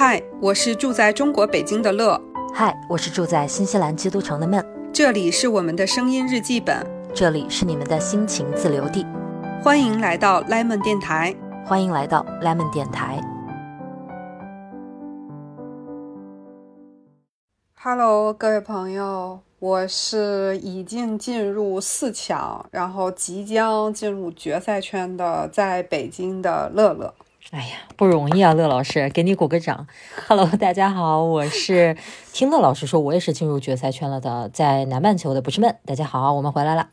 嗨，我是住在中国北京的乐。嗨，我是住在新西兰基督城的闷。这里是我们的声音日记本，这里是你们的心情自留地。欢迎来到 Lemon 电台，欢迎来到 Lemon 电台。Hello，各位朋友，我是已经进入四强，然后即将进入决赛圈的，在北京的乐乐。哎呀，不容易啊，乐老师，给你鼓个掌。Hello，大家好，我是听乐老师说，我也是进入决赛圈了的，在南半球的不是闷。大家好，我们回来了。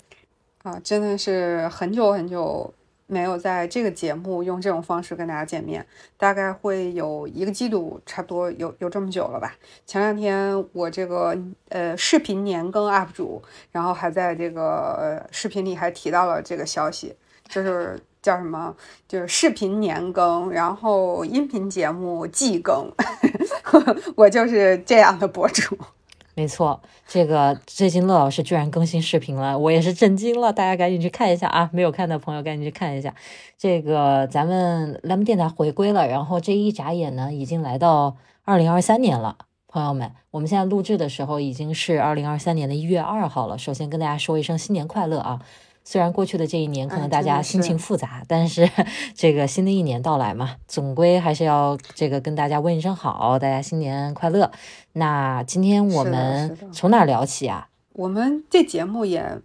啊，真的是很久很久没有在这个节目用这种方式跟大家见面，大概会有一个季度，差不多有有这么久了吧。前两天我这个呃视频年更 UP 主，然后还在这个视频里还提到了这个消息，就是。叫什么？就是视频年更，然后音频节目季更，我就是这样的博主。没错，这个最近乐老师居然更新视频了，我也是震惊了。大家赶紧去看一下啊！没有看的朋友赶紧去看一下。这个咱们蓝莓电台回归了，然后这一眨眼呢，已经来到二零二三年了。朋友们，我们现在录制的时候已经是二零二三年的一月二号了。首先跟大家说一声新年快乐啊！虽然过去的这一年可能大家心情复杂，但是 这个新的一年到来嘛，总归还是要这个跟大家问一声好，大家新年快乐。那今天我们从哪聊起啊？我们这节目也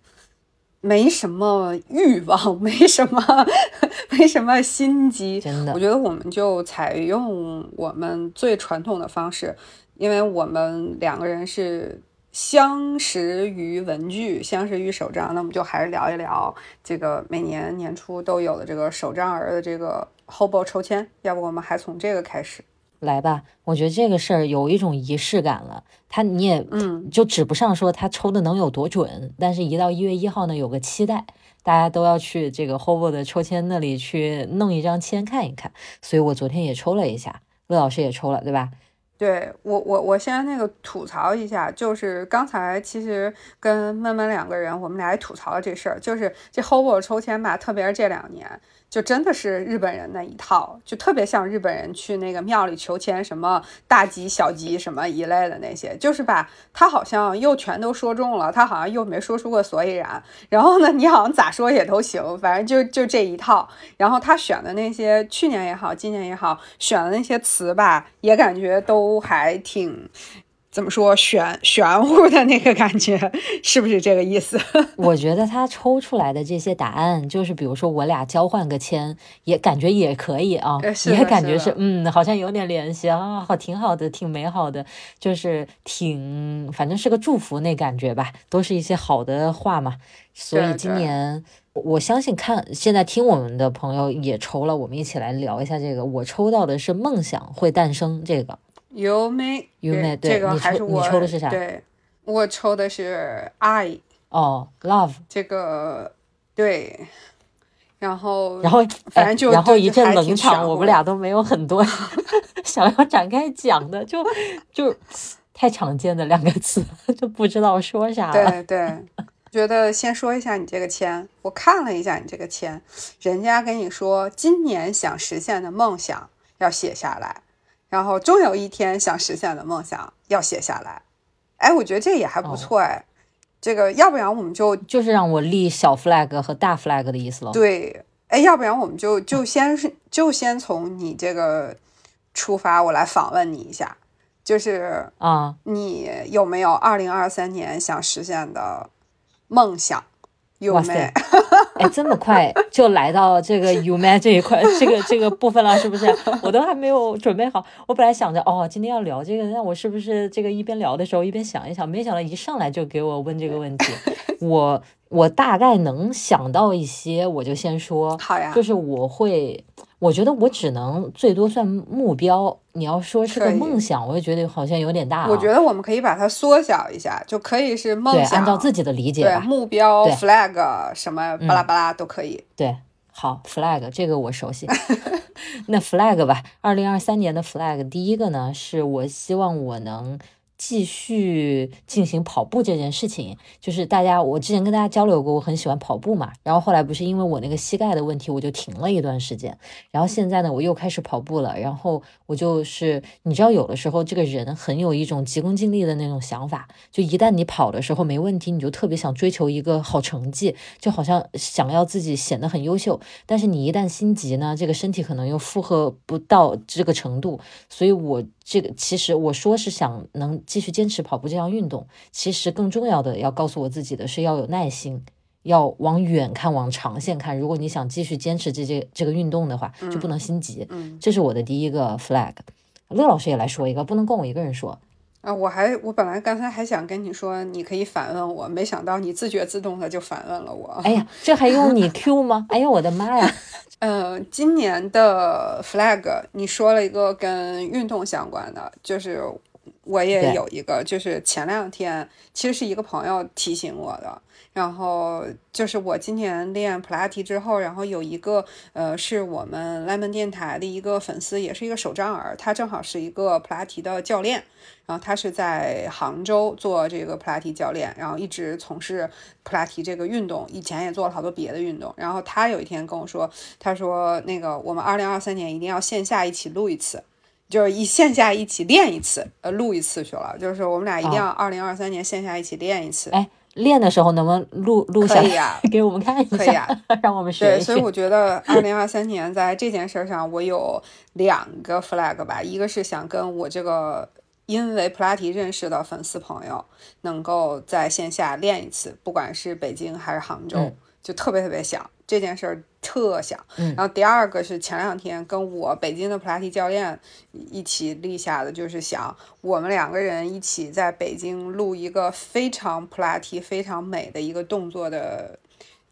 没什么欲望，没什么 没什么心机，真的。我觉得我们就采用我们最传统的方式，因为我们两个人是。相识于文具，相识于手账，那我们就还是聊一聊这个每年年初都有的这个手账儿的这个 Hobo 抽签，要不我们还从这个开始来吧？我觉得这个事儿有一种仪式感了，他你也嗯，就指不上说他抽的能有多准，但是一到一月一号呢，有个期待，大家都要去这个 Hobo 的抽签那里去弄一张签看一看，所以我昨天也抽了一下，乐老师也抽了，对吧？对我，我我先那个吐槽一下，就是刚才其实跟闷闷两个人，我们俩也吐槽了这事儿，就是这 Hobo 抽签吧，特别是这两年。就真的是日本人那一套，就特别像日本人去那个庙里求签，什么大吉小吉什么一类的那些，就是吧，他好像又全都说中了，他好像又没说出个所以然。然后呢，你好像咋说也都行，反正就就这一套。然后他选的那些，去年也好，今年也好，选的那些词吧，也感觉都还挺。怎么说玄玄乎的那个感觉，是不是这个意思？我觉得他抽出来的这些答案，就是比如说我俩交换个签，也感觉也可以啊，也感觉是嗯，好像有点联系啊，好挺好的，挺美好的，就是挺反正是个祝福那感觉吧，都是一些好的话嘛。所以今年我相信看现在听我们的朋友也抽了，我们一起来聊一下这个。我抽到的是梦想会诞生这个。优美，优美，这个还是我，你抽的是啥？对，我抽的是 I。哦，love，这个对，然后然后反正就然后一阵冷场，我们俩都没有很多 想要展开讲的，就就太常见的两个词，就不知道说啥了。对对，觉得先说一下你这个签，我看了一下你这个签，人家跟你说今年想实现的梦想要写下来。然后终有一天想实现的梦想要写下来，哎，我觉得这也还不错哎。这个要不然我们就就是让我立小 flag 和大 flag 的意思了。对，哎，要不然我们就就先是就先从你这个出发，我来访问你一下，就是啊，你有没有二零二三年想实现的梦想？哇塞！哎，这么快就来到这个 U Man 这一块，这个这个部分了，是不是？我都还没有准备好。我本来想着，哦，今天要聊这个，那我是不是这个一边聊的时候一边想一想？没想到一上来就给我问这个问题，我我大概能想到一些，我就先说。好呀。就是我会。我觉得我只能最多算目标，你要说是个梦想，我就觉得好像有点大。我觉得我们可以把它缩小一下，就可以是梦想，按照自己的理解对目标 flag 什么巴拉巴拉都可以。对，好 flag 这个我熟悉。那 flag 吧，二零二三年的 flag，第一个呢是我希望我能继续进行跑步这件事情，就是大家，我之前跟大家交流过，我很喜欢跑步嘛。然后后来不是因为我那个膝盖的问题，我就停了一段时间。然后现在呢，我又开始跑步了。然后我就是，你知道，有的时候这个人很有一种急功近利的那种想法，就一旦你跑的时候没问题，你就特别想追求一个好成绩，就好像想要自己显得很优秀。但是你一旦心急呢，这个身体可能又负荷不到这个程度。所以我。这个其实我说是想能继续坚持跑步这项运动，其实更重要的要告诉我自己的是要有耐心，要往远看，往长线看。如果你想继续坚持这这这个运动的话，就不能心急。嗯，这是我的第一个 flag。乐老师也来说一个，不能光我一个人说。啊，我还我本来刚才还想跟你说，你可以反问我，没想到你自觉自动的就反问了我。哎呀，这还用你 Q 吗？哎呀，我的妈呀！嗯，今年的 flag，你说了一个跟运动相关的，就是我也有一个，就是前两天其实是一个朋友提醒我的。然后就是我今年练普拉提之后，然后有一个呃，是我们 lemon 电台的一个粉丝，也是一个手账儿，他正好是一个普拉提的教练，然后他是在杭州做这个普拉提教练，然后一直从事普拉提这个运动，以前也做了好多别的运动。然后他有一天跟我说，他说那个我们二零二三年一定要线下一起录一次，就是一线下一起练一次，呃，录一次去了，就是我们俩一定要二零二三年线下一起练一次。哎。练的时候能不能录录下来 给我们看一下，可以啊 让我们学对，所以我觉得二零二三年在这件事上，我有两个 flag 吧，一个是想跟我这个因为普拉提认识的粉丝朋友能够在线下练一次，不管是北京还是杭州，就特别特别想这件事儿。特想，然后第二个是前两天跟我北京的普拉提教练一起立下的，就是想我们两个人一起在北京录一个非常普拉提、非常美的一个动作的，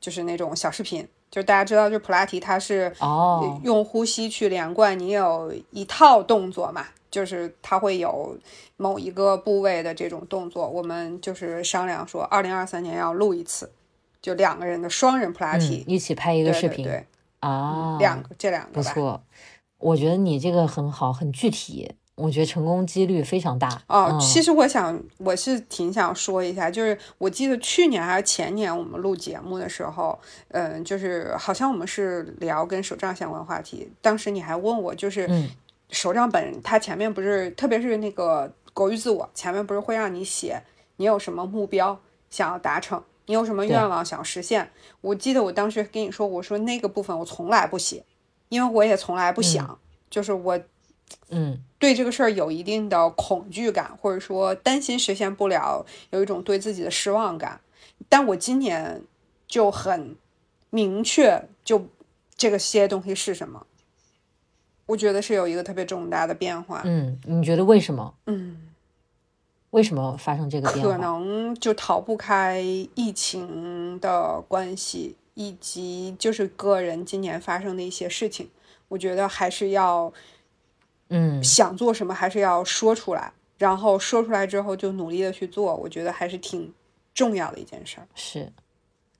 就是那种小视频。就大家知道，就普拉提它是哦用呼吸去连贯，你有一套动作嘛，就是它会有某一个部位的这种动作。我们就是商量说，二零二三年要录一次。就两个人的双人普拉提，一起拍一个视频，对啊，两个这两个不错。我觉得你这个很好，很具体，我觉得成功几率非常大。哦，其实我想，我是挺想说一下，就是我记得去年还是前年我们录节目的时候，嗯，就是好像我们是聊跟手账相关话题，当时你还问我，就是手账本它前面不是，特别是那个狗与自我前面不是会让你写你有什么目标想要达成。你有什么愿望想实现？我记得我当时跟你说，我说那个部分我从来不写，因为我也从来不想，就是我，嗯，对这个事儿有一定的恐惧感，或者说担心实现不了，有一种对自己的失望感。但我今年就很明确，就这个些东西是什么，我觉得是有一个特别重大的变化。嗯，你觉得为什么？嗯。为什么发生这个变化？可能就逃不开疫情的关系，以及就是个人今年发生的一些事情。我觉得还是要，嗯，想做什么还是要说出来，然后说出来之后就努力的去做。我觉得还是挺重要的一件事儿。是，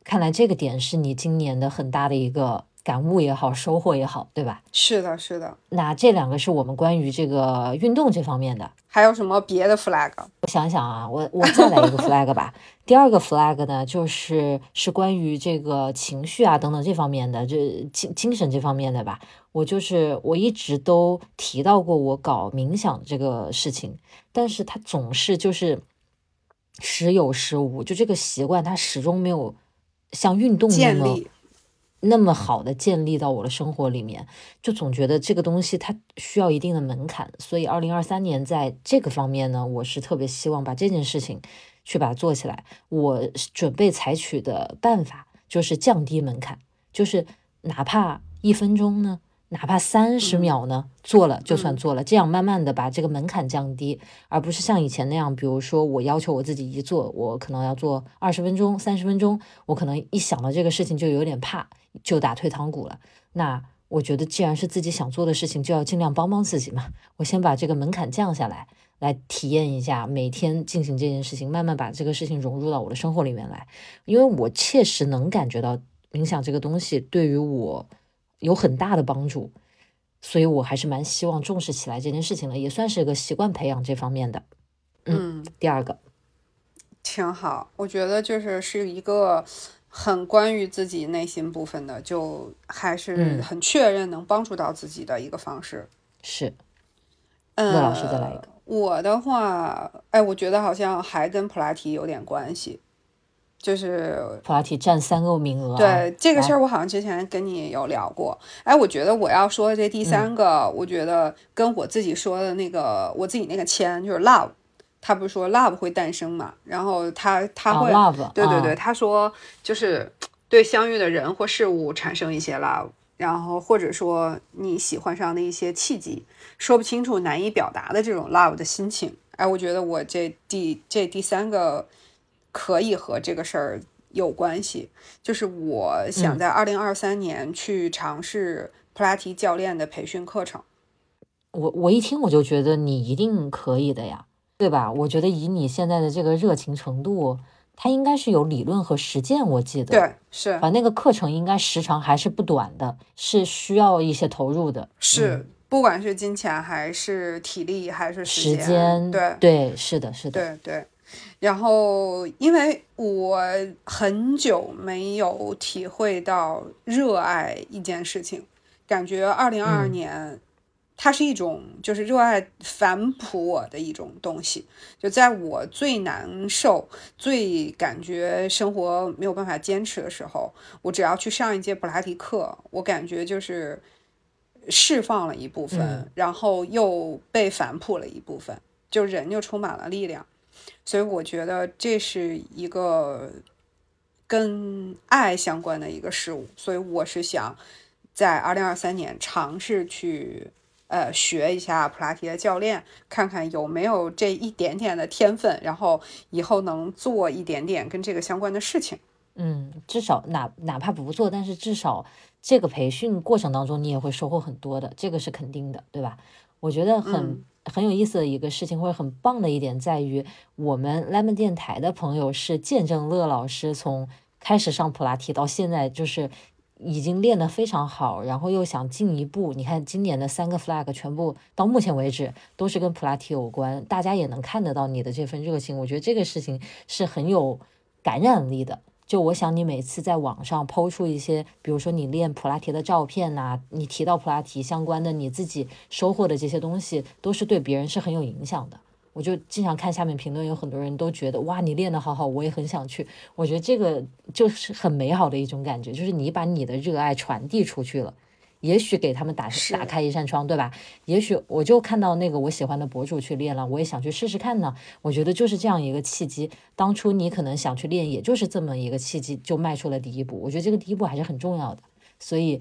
看来这个点是你今年的很大的一个。感悟也好，收获也好，对吧？是的，是的。那这两个是我们关于这个运动这方面的，还有什么别的 flag？我想想啊，我我再来一个 flag 吧。第二个 flag 呢，就是是关于这个情绪啊等等这方面的，这精精神这方面的吧。我就是我一直都提到过我搞冥想这个事情，但是它总是就是时有时无，就这个习惯它始终没有像运动那么。那么好的建立到我的生活里面，就总觉得这个东西它需要一定的门槛，所以二零二三年在这个方面呢，我是特别希望把这件事情去把它做起来。我准备采取的办法就是降低门槛，就是哪怕一分钟呢，哪怕三十秒呢，做了就算做了，这样慢慢的把这个门槛降低，而不是像以前那样，比如说我要求我自己一做，我可能要做二十分钟、三十分钟，我可能一想到这个事情就有点怕。就打退堂鼓了。那我觉得，既然是自己想做的事情，就要尽量帮帮自己嘛。我先把这个门槛降下来，来体验一下每天进行这件事情，慢慢把这个事情融入到我的生活里面来。因为我切实能感觉到冥想这个东西对于我有很大的帮助，所以我还是蛮希望重视起来这件事情的，也算是一个习惯培养这方面的。嗯，第二个挺好，我觉得就是是一个很关于自己内心部分的，就还是嗯很确认能帮助到自己的一个方式。是嗯，乐老师再来一个。我的话，哎，我觉得好像还跟普拉提有点关系，就是普拉提占三个名额、啊。对这个事来儿，我好像之前跟你有聊过。哎，我觉得我要说的这第三个，我觉得跟我自己说的那个，我自己那个签就是 love，他不是说 love 会诞生嘛？然后他他啊会，love，对对对，啊他说就是对相遇的人或事物产生一些 love，然后或者说你喜欢上的一些契机，说不清楚、难以表达的这种 love 的心情。哎，我觉得我这第这第三个可以和这个事儿有关系，就是我想嗯在二零二三年去尝试普拉提教练的培训课程。我我一听我就觉得你一定可以的呀，对吧？我觉得以你现在的这个热情程度，它应该是有理论和实践，我记得。对，是反正那个课程应该时长还是不短的，是需要一些投入的。是，不管是金钱还是体力还是时间，间，对对，是的，是的，对对，然后因为我很久没有体会到热爱一件事情，感觉二零二二嗯年。它是一种就是热爱反哺我的一种东西，就在我最难受、最感觉生活没有办法坚持的时候，我只要去上一节普拉提课，我感觉就是释放了一部分，嗯然后又被反哺了一部分，就人就充满了力量。所以我觉得这是一个跟爱相关的一个事物，所以我是想在二零二三年尝试去呃学一下普拉提的教练，看看有没有这一点点的天分，然后以后能做一点点跟这个相关的事情。嗯，至少哪哪怕不做，但是至少这个培训过程当中你也会收获很多的，这个是肯定的，对吧？我觉得很、嗯很有意思的一个事情，或者很棒的一点在于，我们 Lemon 电台的朋友是见证乐老师从开始上普拉提到现在，就是已经练得非常好，然后又想进一步。你看今年的三个 flag 全部到目前为止都是跟普拉提有关，大家也能看得到你的这份热情。我觉得这个事情是很有感染力的。就我想你每次在网上抛出一些，比如说你练普拉提的照片呐、你提到普拉提相关的你自己收获的这些东西，都是对别人是很有影响的。我就经常看下面评论，有很多人都觉得哇，你练得好好，我也很想去。我觉得这个就是很美好的一种感觉，就是你把你的热爱传递出去了。也许给他们打打开一扇窗，对吧？也许我就看到那个我喜欢的博主去练了，我也想去试试看呢。我觉得就是这样一个契机。当初你可能想去练，也就是这么一个契机，就迈出了第一步。我觉得这个第一步还是很重要的。所以，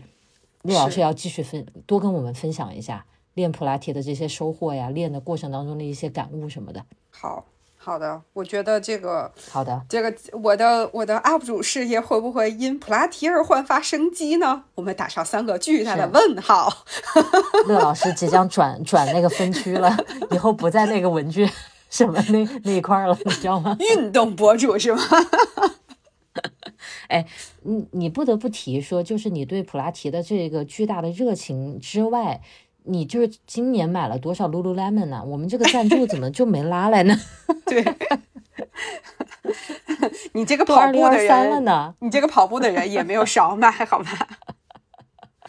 陆老师要继续分多跟我们分享一下练普拉提的这些收获呀，练的过程当中的一些感悟什么的。好好的，我觉得这个好的，这个我的我的 UP 主事业会不会因普拉提而焕发生机呢？我们打上三个巨大的问号。乐老师即将转转那个分区了，以后不在那个文具什么那那一块儿了，你知道吗？运动博主是吗？哎你你不得不提说，就是你对普拉提的这个巨大的热情之外，你就是今年买了多少 Lululemon 呢？我们这个赞助怎么就没拉来呢？对，你这个跑步的人，呢！你这个跑步的人也没有少买，好吧？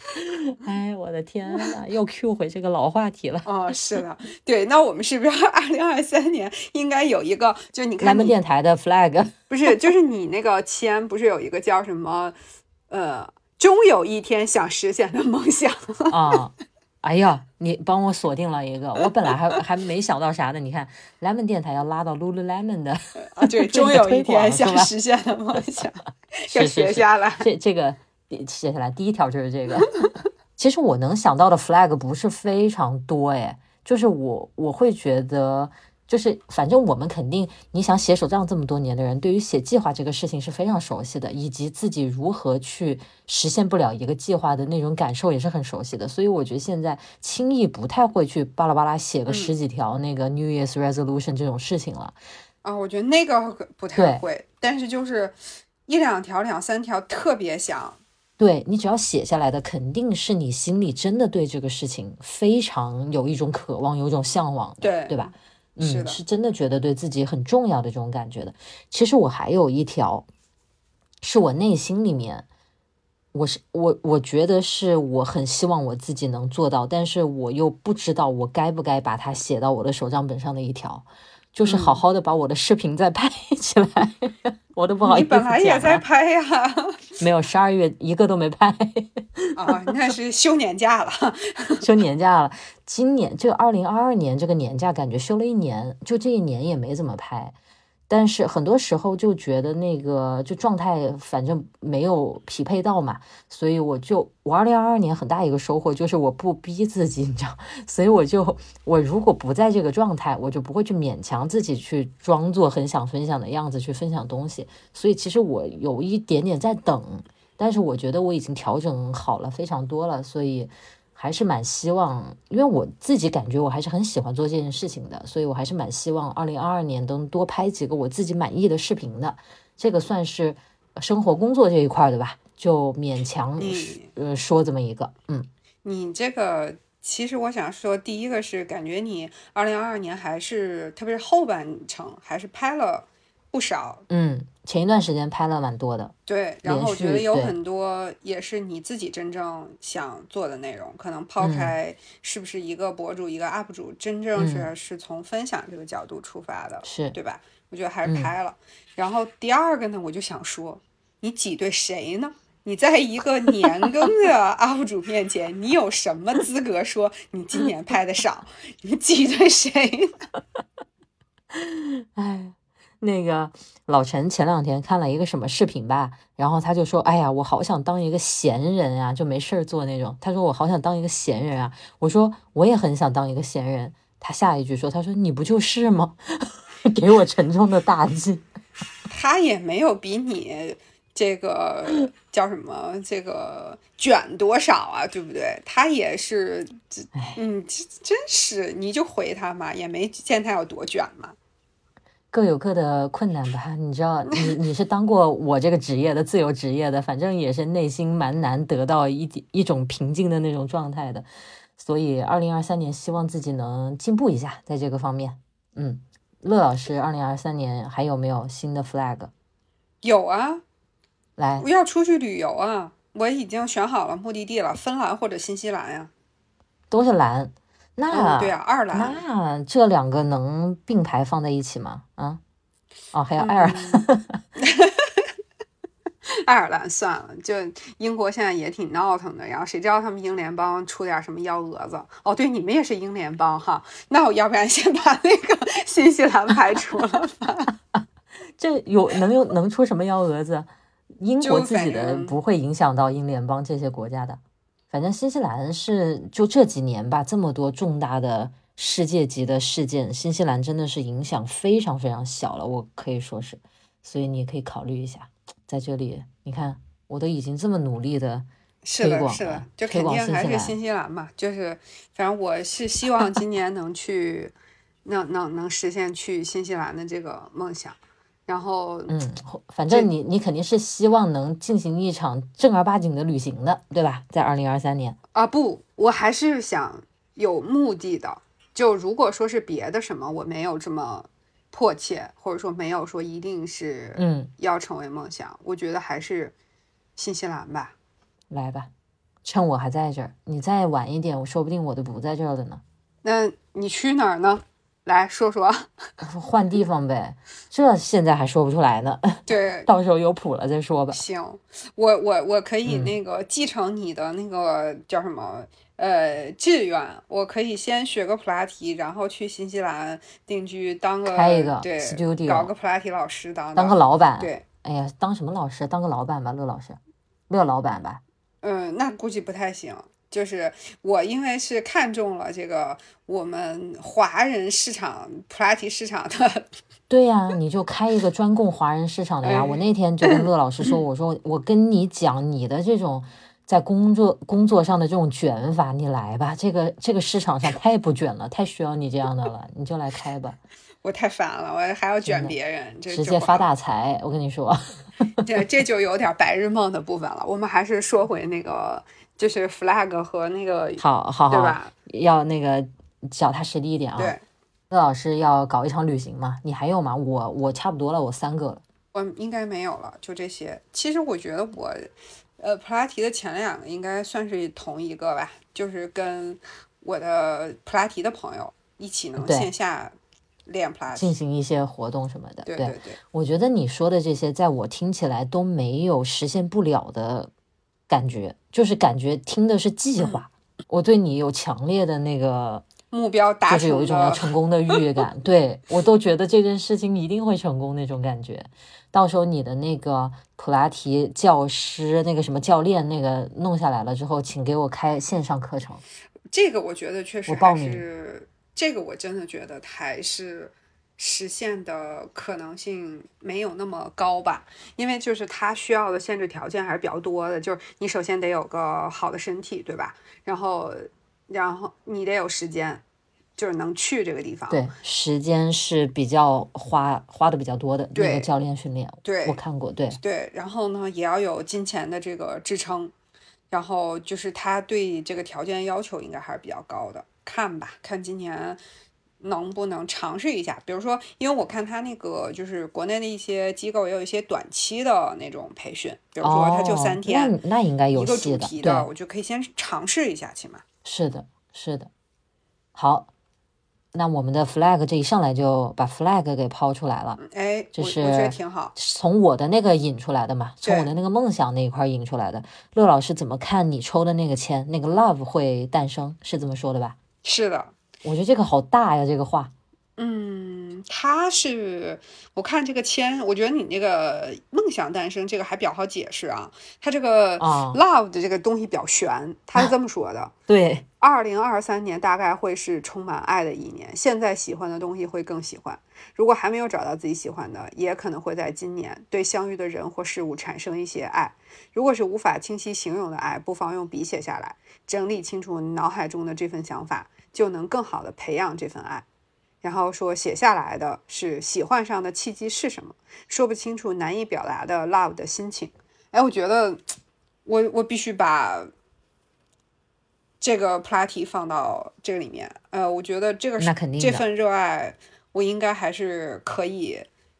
哎，我的天呐，又 Q 回这个老话题了。哦，是的，对，那我们是不是二零二三年应该有一个？就你看咱们电台的 flag，不是，就是你那个签不是有一个叫什么？呃，终有一天想实现的梦想。啊，哎呀，你帮我锁定了一个，我本来还 还没想到啥呢。你看，Lemon 电台要拉到 Lululemon 的啊，终有一天想实现的梦想，要写下来。这这个写下来，第一条就是这个。其实我能想到的 flag 不是非常多，哎，就是我我会觉得，就是反正我们肯定，你想写手账这么多年的人，对于写计划这个事情是非常熟悉的，以及自己如何去实现不了一个计划的那种感受也是很熟悉的。所以我觉得现在轻易不太会去巴拉巴拉写个十几条那个 New Year's Resolution 这种事情了。啊，我觉得那个不太会，但是就是一两条、两三条特别想。对你只要写下来的，肯定是你心里真的对这个事情非常有一种渴望，有一种向往的，对对吧？嗯，是的是真的觉得对自己很重要的这种感觉的。其实我还有一条，是我内心里面，我是我我觉得是我很希望我自己能做到，但是我又不知道我该不该把它写到我的手账本上的一条，就是好嗯好的把我的视频再拍 起来。我都不好意思你思本来也在拍呀，没有十二月一个都没拍。啊，那是休年假了。休年假了。今年这个二零二二年这个年假，感觉休了一年，就这一年也没怎么拍。但是很多时候就觉得那个就状态反正没有匹配到嘛，所以我就我二零二二年很大一个收获就是我不逼自己，你知道，所以我就我如果不在这个状态，我就不会去勉强自己去装作很想分享的样子去分享东西。所以其实我有一点点在等，但是我觉得我已经调整好了非常多了，所以还是蛮希望，因为我自己感觉我还是很喜欢做这件事情的，所以我还是蛮希望二零二二年能多拍几个我自己满意的视频的。这个算是生活工作这一块的吧，就勉强你呃说这么一个，嗯你这个其实我想说，第一个是感觉你二零二二年还是特别是后半程还是拍了不少，嗯，前一段时间拍了蛮多的，对，然后我觉得有很多也是你自己真正想做的内容，可能抛嗯开是不是一个博主、一个 UP 主，真正是嗯是从分享这个角度出发的，是对吧？我觉得还是嗯拍了。然后第二个呢，我就想说，你挤兑谁呢？你在一个年更的 UP 主面前，你有什么资格说你今年拍的少？你挤兑谁呢？哎，那个老陈前两天看了一个什么视频吧，然后他就说：“哎呀，我好想当一个闲人啊，就没事儿做那种。”他说：“我好想当一个闲人啊。”我说：“我也很想当一个闲人。”他下一句说：“他说你不就是吗？” 给我沉重的打击。他也没有比你这个叫什么这个卷多少啊，对不对？他也是，这嗯，这真是你就回他嘛，也没见他有多卷嘛。各有各的困难吧，你知道，你你是当过我这个职业的自由职业的，反正也是内心蛮难得到一点一种平静的那种状态的，所以二零二三年希望自己能进步一下，在这个方面。嗯，乐老师，二零二三年还有没有新的 flag？有啊，来我，要出去旅游啊，我已经选好了目的地了，芬兰或者新西兰呀、都是蓝，那、嗯，对啊，爱尔兰。那这两个能并排放在一起吗？啊，哦，还有爱尔兰，嗯 爱尔兰算了，就英国现在也挺闹腾的，然后谁知道他们英联邦出点什么幺蛾子？哦，对，你们也是英联邦哈，那我要不然先把那个新西兰排除了吧？这有能有能出什么幺蛾子？英国自己的不会影响到英联邦这些国家的。反正新西兰是就这几年吧，这么多重大的世界级的事件，新西兰真的是影响非常非常小了，我可以说是。所以你可以考虑一下，在这里，你看我都已经这么努力的是的，是的，就肯定还是新西兰嘛，就是反正我是希望今年能去，能能能实现去新西兰的这个梦想，然后嗯，反正你你肯定是希望能进行一场正儿八经的旅行的，对吧？在二零二三年，啊不，我还是想有目的的。就如果说是别的什么，我没有这么迫切，或者说没有说一定是嗯，要成为梦想，我觉得还是新西兰吧。来吧，趁我还在这儿，你再晚一点，我说不定我都不在这儿了呢。那你去哪儿呢？来说说。换地方呗，这现在还说不出来呢，对，到时候有谱了再说吧。行，我我我可以嗯那个继承你的那个叫什么呃志愿，我可以先学个普拉提，然后去新西兰定居，当个开一个对 studio 搞个普拉提老师当当个老板，对，哎呀，当什么老师？当个老板吧，乐老师，乐老板吧。嗯，那估计不太行。就是我因为是看中了这个我们华人市场普拉提市场的，对呀、你就开一个专供华人市场的呀。哎我那天就跟乐老师说，我说我跟你讲，你的这种在工作工作上的这种卷法，你来吧，这个这个市场上太不卷了，太需要你这样的了，你就来开吧，我太烦了，我还要卷别人，这直接发大财。我跟你说，这这就有点白日梦的部分了。我们还是说回那个，就是 flag 和那个，好好好，对吧？要那个脚踏实地一点啊。对，乐老师要搞一场旅行嘛？你还有吗？我我差不多了，我三个了。我应该没有了，就这些。其实我觉得我，呃，普拉提的前两个应该算是同一个吧，就是跟我的普拉提的朋友一起能线下练普拉提，进行一些活动什么的。对对对，我觉得你说的这些，在我听起来都没有实现不了的感觉，就是感觉听的是计划。我对你有强烈的那个。目标达成，就是有一种要成功的预感，对我都觉得这件事情一定会成功那种感觉。到时候你的那个普拉提教师、那个什么教练那个弄下来了之后，请给我开线上课程。这个我觉得确实还是，这个我真的觉得还是实现的可能性没有那么高吧，因为就是它需要的限制条件还是比较多的，就是你首先得有个好的身体，对吧？然后。然后你得有时间，就是能去这个地方。对，时间是比较花花的比较多的那个教练训练。对，我看过。对对，然后呢，也要有金钱的这个支撑，然后就是他对这个条件要求应该还是比较高的。看吧，看今年能不能尝试一下。比如说，因为我看他那个就是国内的一些机构也有一些短期的那种培训，比如说他就三天，那应该有一个主题的，我就可以先尝试一下，起码。是的，是的，好，那我们的 flag 这一上来就把 flag 给抛出来了，哎，就是我觉得挺好，从我的那个引出来的嘛，从我的那个梦想那一块引出来的。乐老师怎么看你抽的那个签？那个 love 会诞生，是这么说的吧？是的，我觉得这个好大呀，这个话。嗯，他是我看这个签，我觉得你那个梦想诞生这个还比较好解释啊。他这个 love 的这个东西比较悬，他是这么说的：对，二零二三年大概会是充满爱的一年。现在喜欢的东西会更喜欢，如果还没有找到自己喜欢的，也可能会在今年对相遇的人或事物产生一些爱。如果是无法清晰形容的爱，不妨用笔写下来，整理清楚脑海中的这份想法，就能更好的培养这份爱。然后说写下来的是喜欢上的契机是什么？说不清楚、难以表达的 love 的心情。哎，我觉得我我必须把这个普拉提放到这个里面。呃，我觉得这个那肯定这份热爱，我应该还是可以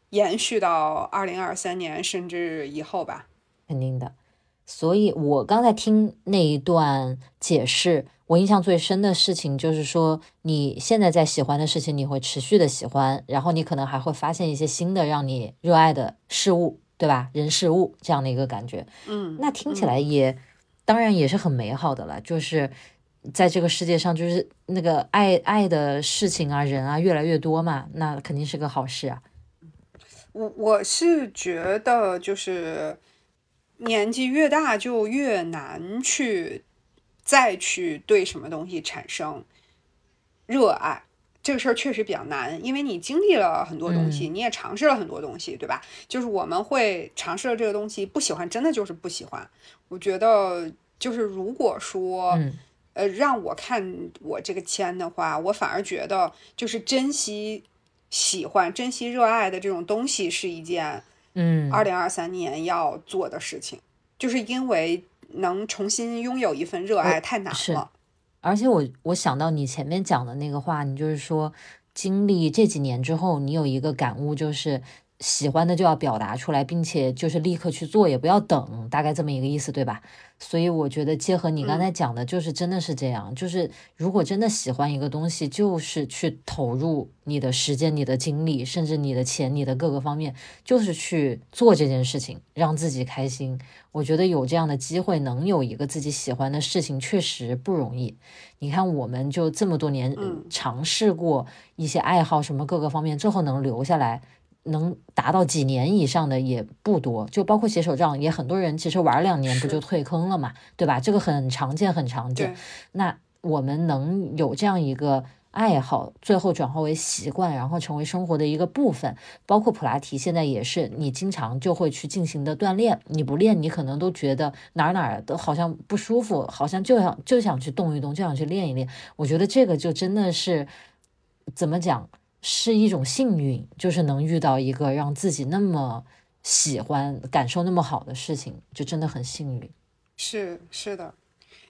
延续到二零二三年甚至以后吧。肯定的。所以我刚才听那一段解释。我印象最深的事情就是说，你现在在喜欢的事情，你会持续的喜欢，然后你可能还会发现一些新的让你热爱的事物，对吧？人事物这样的一个感觉，嗯，那听起来也当然也是很美好的了。就是在这个世界上，就是那个爱爱的事情啊，人啊越来越多嘛，那肯定是个好事啊。我我是觉得，就是年纪越大就越难去。再去对什么东西产生热爱，这个事儿确实比较难，因为你经历了很多东西，你也尝试了很多东西，对吧？就是我们会尝试了这个东西，不喜欢，真的就是不喜欢。我觉得，就是如果说，呃，让我看我这个签的话，我反而觉得，就是珍惜、喜欢、珍惜、热爱的这种东西是一件，嗯，二零二三年要做的事情，就是因为。能重新拥有一份热爱太难了，而且我我想到你前面讲的那个话，你就是说经历这几年之后，你有一个感悟，就是喜欢的就要表达出来，并且就是立刻去做，也不要等，大概这么一个意思，对吧？所以我觉得结合你刚才讲的，就是真的是这样，就是如果真的喜欢一个东西，就是去投入你的时间、你的精力，甚至你的钱、你的各个方面，就是去做这件事情，让自己开心。我觉得有这样的机会，能有一个自己喜欢的事情，确实不容易。你看，我们就这么多年尝试过一些爱好，什么各个方面，最后能留下来。能达到几年以上的也不多，就包括写手账，也很多人其实玩两年不就退坑了嘛，对吧？这个很常见，很常见。那我们能有这样一个爱好，最后转化为习惯，然后成为生活的一个部分，包括普拉提，现在也是你经常就会去进行的锻炼。你不练，你可能都觉得哪儿哪儿都好像不舒服，好像就想就想去动一动，就想去练一练。我觉得这个就真的是怎么讲？是一种幸运，就是能遇到一个让自己那么喜欢、感受那么好的事情，就真的很幸运。是是的，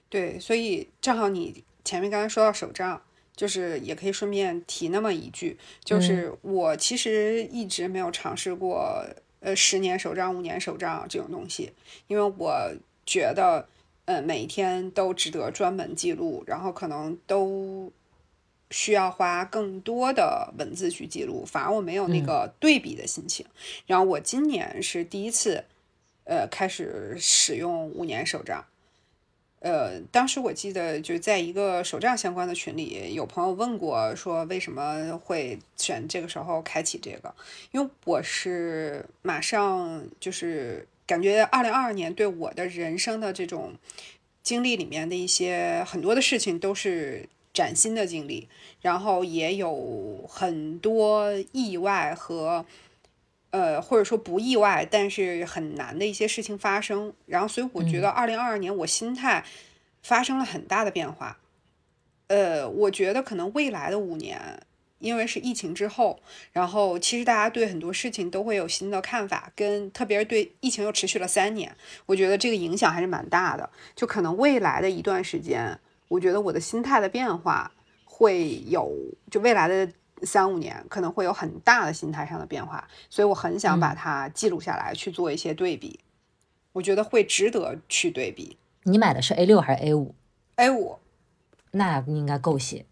对，所以正好你前面刚才说到手账，就是也可以顺便提那么一句，就是我其实一直没有尝试过呃十年手账、五年手账这种东西，因为我觉得呃每一天都值得专门记录，然后可能都需要花更多的文字去记录，反而我没有那个对比的心情。然后我今年是第一次呃开始使用五年手账。呃，当时我记得就在一个手账相关的群里，有朋友问过，说为什么会选这个时候开启这个？因为我是马上就是感觉二零二二年对我的人生的这种经历里面的一些很多的事情都是崭新的经历，然后也有很多意外和。呃，或者说不意外，但是很难的一些事情发生，然后所以我觉得二零二二年我心态发生了很大的变化。呃，我觉得可能未来的五年，因为是疫情之后，然后其实大家对很多事情都会有新的看法，跟特别是对疫情又持续了三年，我觉得这个影响还是蛮大的。就可能未来的一段时间，我觉得我的心态的变化会有，就未来的。三五年可能会有很大的心态上的变化，所以我很想把它记录下来，去做一些对比。我觉得会值得去对比。你买的是 A 六还是 A 五？A 五，那应该够写。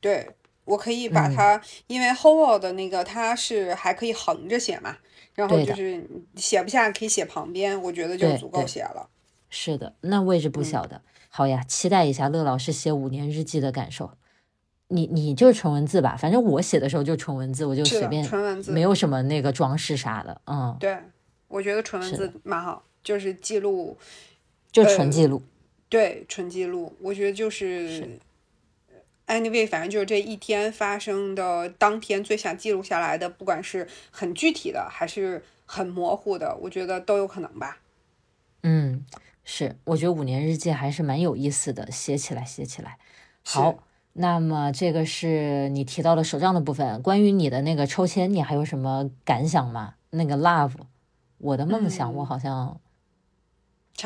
对，我可以把它，因为 Hovo 的那个它是还可以横着写嘛，然后就是写不下可以写旁边，我觉得就足够写了。是的，那位置不小的。好呀，期待一下乐老师写五年日记的感受。你你就是纯文字吧，反正我写的时候就纯文字，我就随便，纯文字，没有什么那个装饰啥的，嗯，对，我觉得纯文字蛮好，就是记录，就纯记录，对，纯记录，我觉得就是，anyway，反正就是这一天发生的当天最想记录下来的，不管是很具体的还是很模糊的，我觉得都有可能吧。嗯，是，我觉得五年日记还是蛮有意思的，写起来写起来，好。那么这个是你提到的手账的部分。关于你的那个抽签，你还有什么感想吗？那个 love，我的梦想，我好像，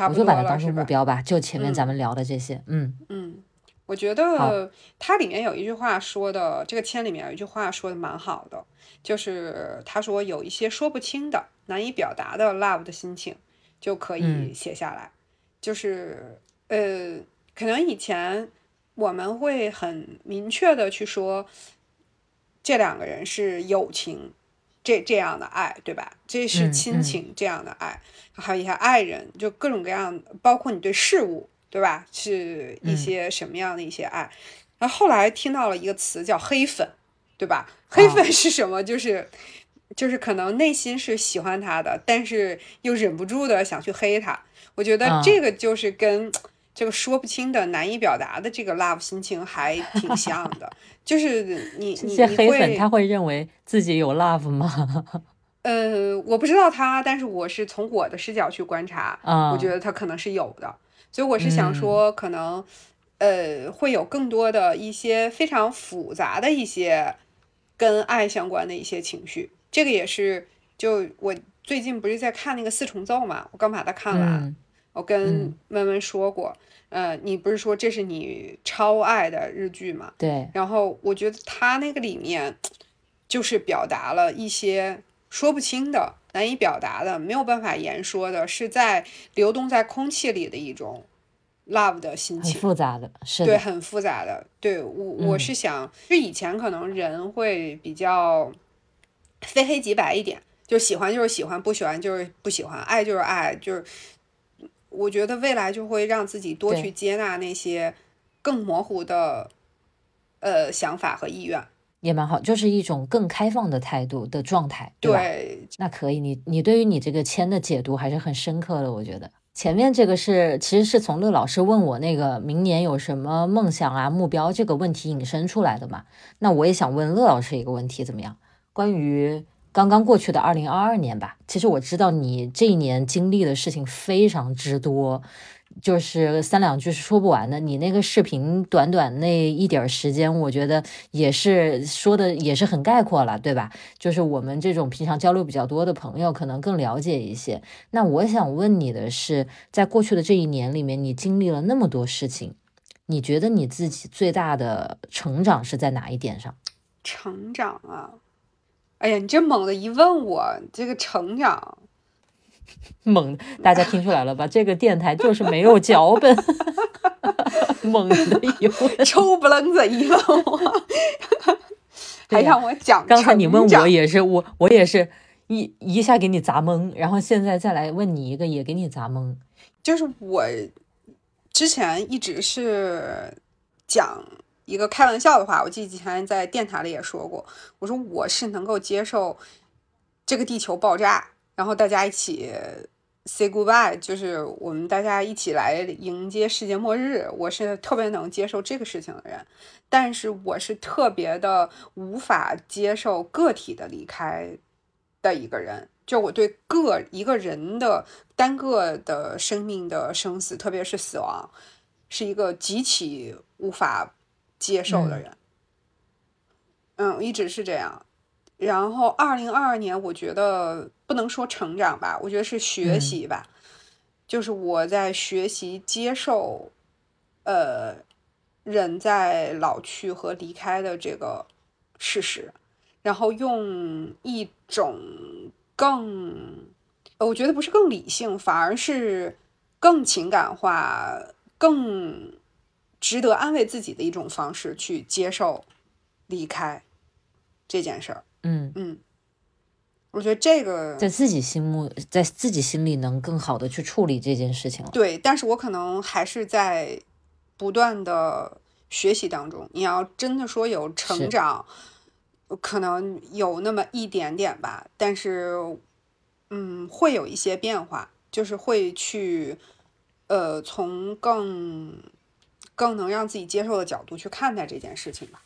我就把它当成目标吧。就前面咱们聊的这些，嗯嗯，我觉得它里面有一句话说的，这个签里面有一句话说的蛮好的，就是他说有一些说不清的、难以表达的 love 的心情，就可以写下来。就是呃，可能以前。我们会很明确的去说，这两个人是友情，这这样的爱，对吧？这是亲情这样的爱，还有一些爱人，就各种各样，包括你对事物，对吧？是一些什么样的一些爱？然后后来听到了一个词叫黑粉，对吧？黑粉是什么？就是就是可能内心是喜欢他的，但是又忍不住的想去黑他。我觉得这个就是跟。这个说不清的、难以表达的这个 love 心情还挺像的，就是你你你黑粉他会认为自己有 love 吗？呃，我不知道他，但是我是从我的视角去观察，我觉得他可能是有的，所以我是想说，可能呃会有更多的一些非常复杂的一些跟爱相关的一些情绪。这个也是，就我最近不是在看那个四重奏嘛，我刚把它看完。我跟温温说过，呃，你不是说这是你超爱的日剧吗？对。然后我觉得他那个里面，就是表达了一些说不清的、难以表达的、没有办法言说的，是在流动在空气里的一种 love 的心情。很复杂的，是对，很复杂的。对我，我是想，就以前可能人会比较非黑即白一点，就喜欢就是喜欢，不喜欢就是不喜欢，爱就是爱，就是。我觉得未来就会让自己多去接纳那些更模糊的呃想法和意愿，也蛮好，就是一种更开放的态度的状态，对吧？那可以，你你对于你这个签的解读还是很深刻的，我觉得前面这个是其实是从乐老师问我那个明年有什么梦想啊目标这个问题引申出来的嘛，那我也想问乐老师一个问题，怎么样？关于。刚刚过去的二零二二年吧，其实我知道你这一年经历的事情非常之多，就是三两句是说不完的。你那个视频短短那一点时间，我觉得也是说的也是很概括了，对吧？就是我们这种平常交流比较多的朋友，可能更了解一些。那我想问你的是，在过去的这一年里面，你经历了那么多事情，你觉得你自己最大的成长是在哪一点上？成长啊！哎呀，你这猛的一问我，这个成长。猛，大家听出来了吧？这个电台就是没有脚本，猛的一问，抽不愣子一问我，还让我讲。刚才你问我也是，我我也是一一下给你砸懵，然后现在再来问你一个，也给你砸懵。就是我之前一直是讲一个开玩笑的话，我记得以前在电台里也说过，我说我是能够接受这个地球爆炸。然后大家一起 say goodbye，就是我们大家一起来迎接世界末日。我是特别能接受这个事情的人，但是我是特别的无法接受个体的离开的一个人。就我对个一个人的单个的生命的生死，特别是死亡，是一个极其无法接受的人。嗯，一直是这样。然后，二零二二年，我觉得不能说成长吧，我觉得是学习吧，就是我在学习接受，呃，人在老去和离开的这个事实，然后用一种更，我觉得不是更理性，反而是更情感化、更值得安慰自己的一种方式去接受离开这件事儿。嗯嗯，我觉得这个在自己心目，在自己心里能更好的去处理这件事情了。对，但是我可能还是在不断的学习当中。你要真的说有成长，可能有那么一点点吧，但是嗯，会有一些变化，就是会去呃，从更更能让自己接受的角度去看待这件事情吧。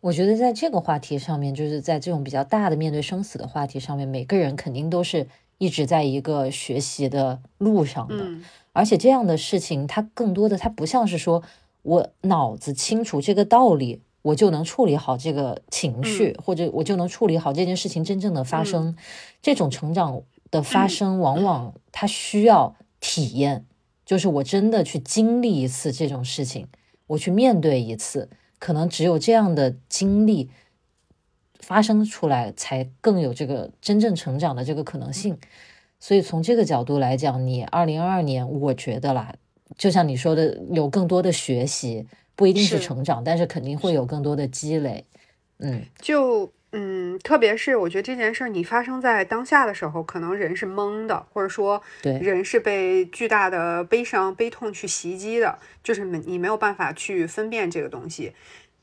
我觉得在这个话题上面，就是在这种比较大的面对生死的话题上面，每个人肯定都是一直在一个学习的路上的。而且这样的事情，它更多的它不像是说我脑子清楚这个道理，我就能处理好这个情绪，或者我就能处理好这件事情真正的发生。这种成长的发生，往往它需要体验，就是我真的去经历一次这种事情，我去面对一次。可能只有这样的经历发生出来，才更有这个真正成长的这个可能性。所以从这个角度来讲，你二零二二年，我觉得啦，就像你说的，有更多的学习，不一定是成长，但是肯定会有更多的积累。嗯，就。嗯，特别是我觉得这件事儿你发生在当下的时候，可能人是懵的，或者说对人是被巨大的悲伤、悲痛去袭击的，就是没你没有办法去分辨这个东西。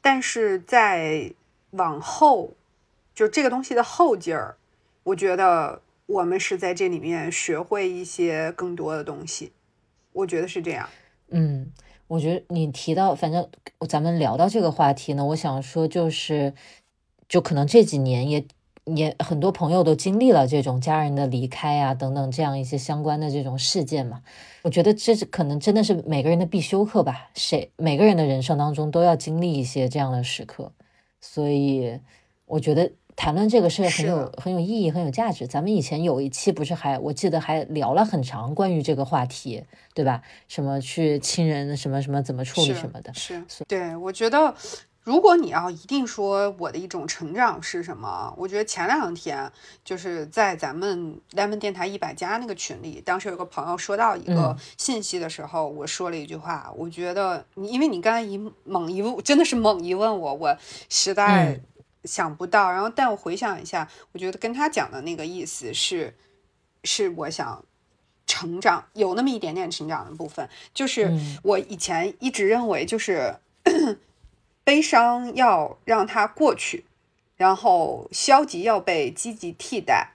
但是在往后，就这个东西的后劲儿，我觉得我们是在这里面学会一些更多的东西。我觉得是这样。嗯，我觉得你提到，反正咱们聊到这个话题呢，我想说就是。就可能这几年也也很多朋友都经历了这种家人的离开啊等等这样一些相关的这种事件嘛，我觉得这是可能真的是每个人的必修课吧，谁每个人的人生当中都要经历一些这样的时刻，所以我觉得谈论这个事很有很有意义很有价值。咱们以前有一期不是还我记得还聊了很长关于这个话题，对吧？什么去亲人什么什么怎么处理什么的，是对，我觉得。如果你要一定说我的一种成长是什么，我觉得前两天就是在咱们 lemon 电台一百家那个群里，当时有个朋友说到一个信息的时候，我说了一句话，我觉得你因为你刚才一猛一问，真的是猛一问我，我实在想不到。然后，但我回想一下，我觉得跟他讲的那个意思是，是我想成长，有那么一点点成长的部分，就是我以前一直认为就是。悲伤要让它过去，然后消极要被积极替代，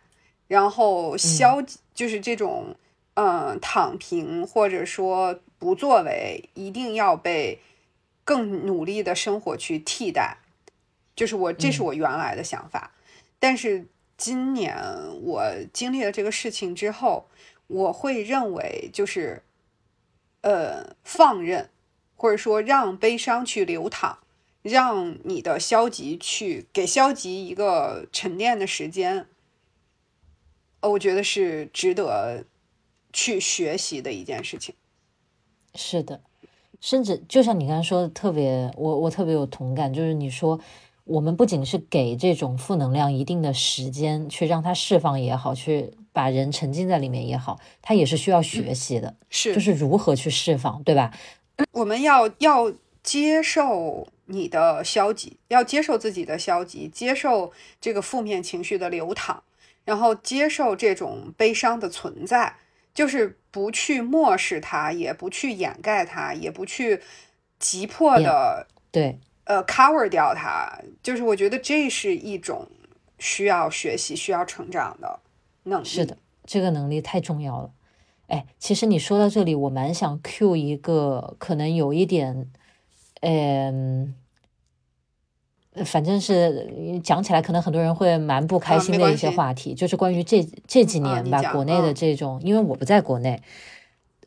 然后消极就是这种嗯躺平或者说不作为，一定要被更努力的生活去替代。就是我这是我原来的想法，但是今年我经历了这个事情之后，我会认为就是呃放任，或者说让悲伤去流淌。让你的消极去给消极一个沉淀的时间，我觉得是值得去学习的一件事情。是的，甚至就像你刚才说的，特别我我特别有同感，就是你说我们不仅是给这种负能量一定的时间去让它释放也好，去把人沉浸在里面也好，它也是需要学习的，是就是如何去释放，对吧？我们要要接受你的消极，要接受自己的消极，接受这个负面情绪的流淌，然后接受这种悲伤的存在。就是不去漠视它，也不去掩盖它，也不去急迫的对呃 cover 掉它。就是我觉得这是一种需要学习、需要成长的能力。是的，这个能力太重要了。哎，其实你说到这里，我蛮想 cue 一个可能有一点，嗯。反正是讲起来，可能很多人会蛮不开心的一些话题，就是关于这这几年吧，国内的这种，因为我不在国内，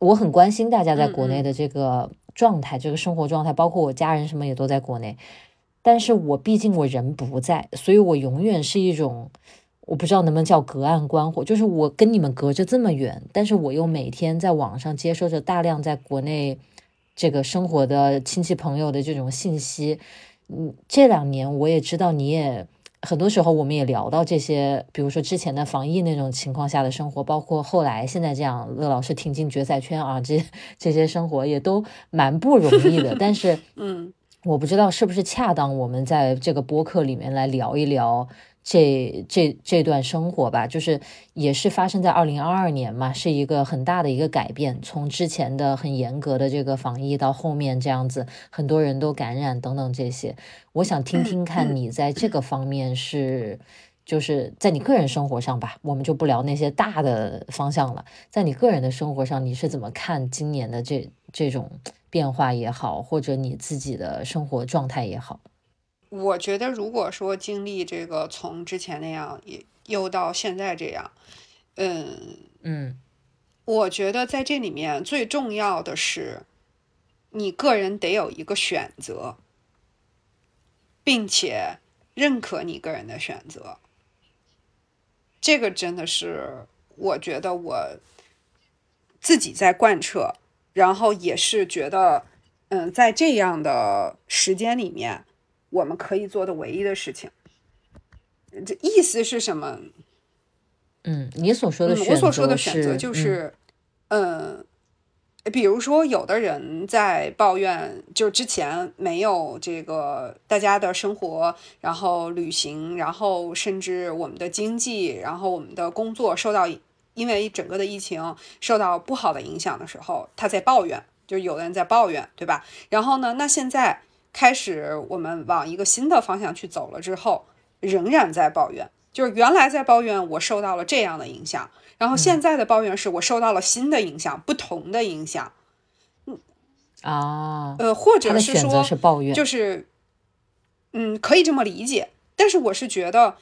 我很关心大家在国内的这个状态，这个生活状态，包括我家人什么也都在国内，但是我毕竟我人不在，所以我永远是一种，我不知道能不能叫隔岸观火，就是我跟你们隔着这么远，但是我又每天在网上接收着大量在国内这个生活的亲戚朋友的这种信息。嗯，这两年我也知道，你也很多时候我们也聊到这些，比如说之前的防疫那种情况下的生活，包括后来现在这样，乐老师挺进决赛圈啊，这 这些生活也都蛮不容易的。但是，嗯，我不知道是不是恰当，我们在这个播客里面来聊一聊。这这这段生活吧，就是也是发生在二零二二年嘛，是一个很大的一个改变。从之前的很严格的这个防疫，到后面这样子，很多人都感染等等这些，我想听听看你在这个方面是，就是在你个人生活上吧，我们就不聊那些大的方向了。在你个人的生活上，你是怎么看今年的这这种变化也好，或者你自己的生活状态也好？我觉得，如果说经历这个从之前那样，也又到现在这样，嗯嗯，我觉得在这里面最重要的是，你个人得有一个选择，并且认可你个人的选择。这个真的是我觉得我自己在贯彻，然后也是觉得，嗯，在这样的时间里面。我们可以做的唯一的事情，这意思是什么？嗯，你所说的我所说的选择就是，嗯，比如说，有的人在抱怨，就之前没有这个大家的生活，然后旅行，然后甚至我们的经济，然后我们的工作受到因为整个的疫情受到不好的影响的时候，他在抱怨，就有的人在抱怨，对吧？然后呢，那现在。开始，我们往一个新的方向去走了之后，仍然在抱怨，就是原来在抱怨我受到了这样的影响，然后现在的抱怨是我受到了新的影响，不同的影响。嗯啊，呃，或者是说，是抱怨，就是，嗯，可以这么理解。但是我是觉得，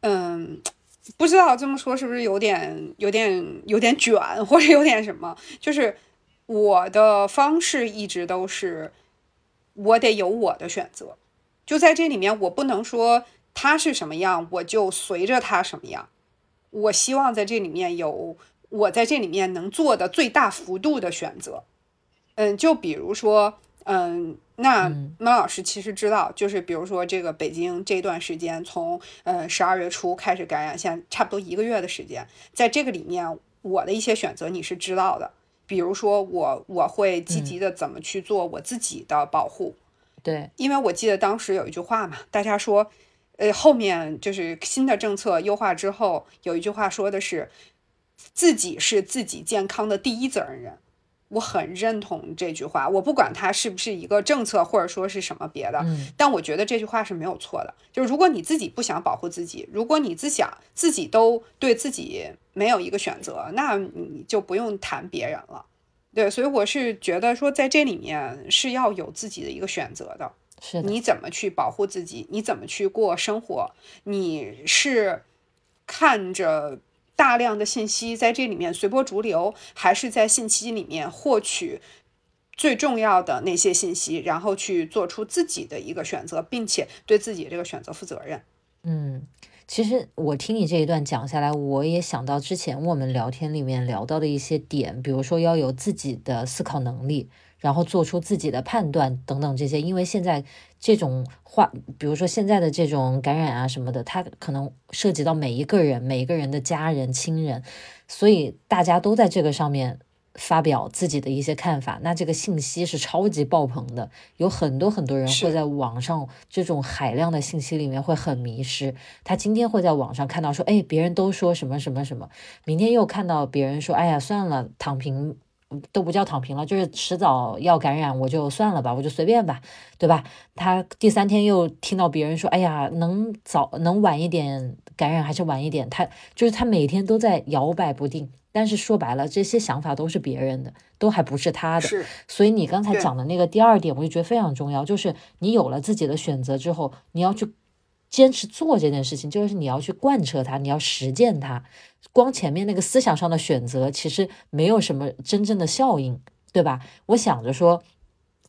嗯，不知道这么说是不是有点、有点、有点卷，或者有点什么？就是我的方式一直都是。我得有我的选择，就在这里面，我不能说他是什么样，我就随着他什么样。我希望在这里面有我在这里面能做的最大幅度的选择。嗯，就比如说，嗯，那孟老师其实知道，就是比如说这个北京这段时间，从呃十二月初开始感染，现在差不多一个月的时间，在这个里面，我的一些选择你是知道的。比如说我我会积极的怎么去做我自己的保护，对，因为我记得当时有一句话嘛，大家说，呃，后面就是新的政策优化之后，有一句话说的是，自己是自己健康的第一责任人。我很认同这句话，我不管它是不是一个政策，或者说是什么别的，但我觉得这句话是没有错的。就是如果你自己不想保护自己，如果你自想自己都对自己没有一个选择，那你就不用谈别人了。对，所以我是觉得说，在这里面是要有自己的一个选择的。是你怎么去保护自己，你怎么去过生活，你是看着。大量的信息在这里面随波逐流，还是在信息里面获取最重要的那些信息，然后去做出自己的一个选择，并且对自己这个选择负责任。嗯，其实我听你这一段讲下来，我也想到之前我们聊天里面聊到的一些点，比如说要有自己的思考能力。然后做出自己的判断等等这些。因为现在这种话，比如说现在的这种感染啊什么的，它可能涉及到每一个人、每一个人的家人、亲人，所以大家都在这个上面。发表自己的一些看法，那这个信息是超级爆棚的，有很多很多人会在网上这种海量的信息里面会很迷失。他今天会在网上看到说，哎，别人都说什么什么什么，明天又看到别人说，哎呀，算了，躺平都不叫躺平了，就是迟早要感染，我就算了吧，我就随便吧，对吧？他第三天又听到别人说，哎呀，能早能晚一点感染还是晚一点，他就是他每天都在摇摆不定。但是说白了，这些想法都是别人的，都还不是他的。是，所以你刚才讲的那个第二点，我就觉得非常重要，就是你有了自己的选择之后，你要去坚持做这件事情，就是你要去贯彻它，你要实践它。光前面那个思想上的选择，其实没有什么真正的效应，对吧？我想着说，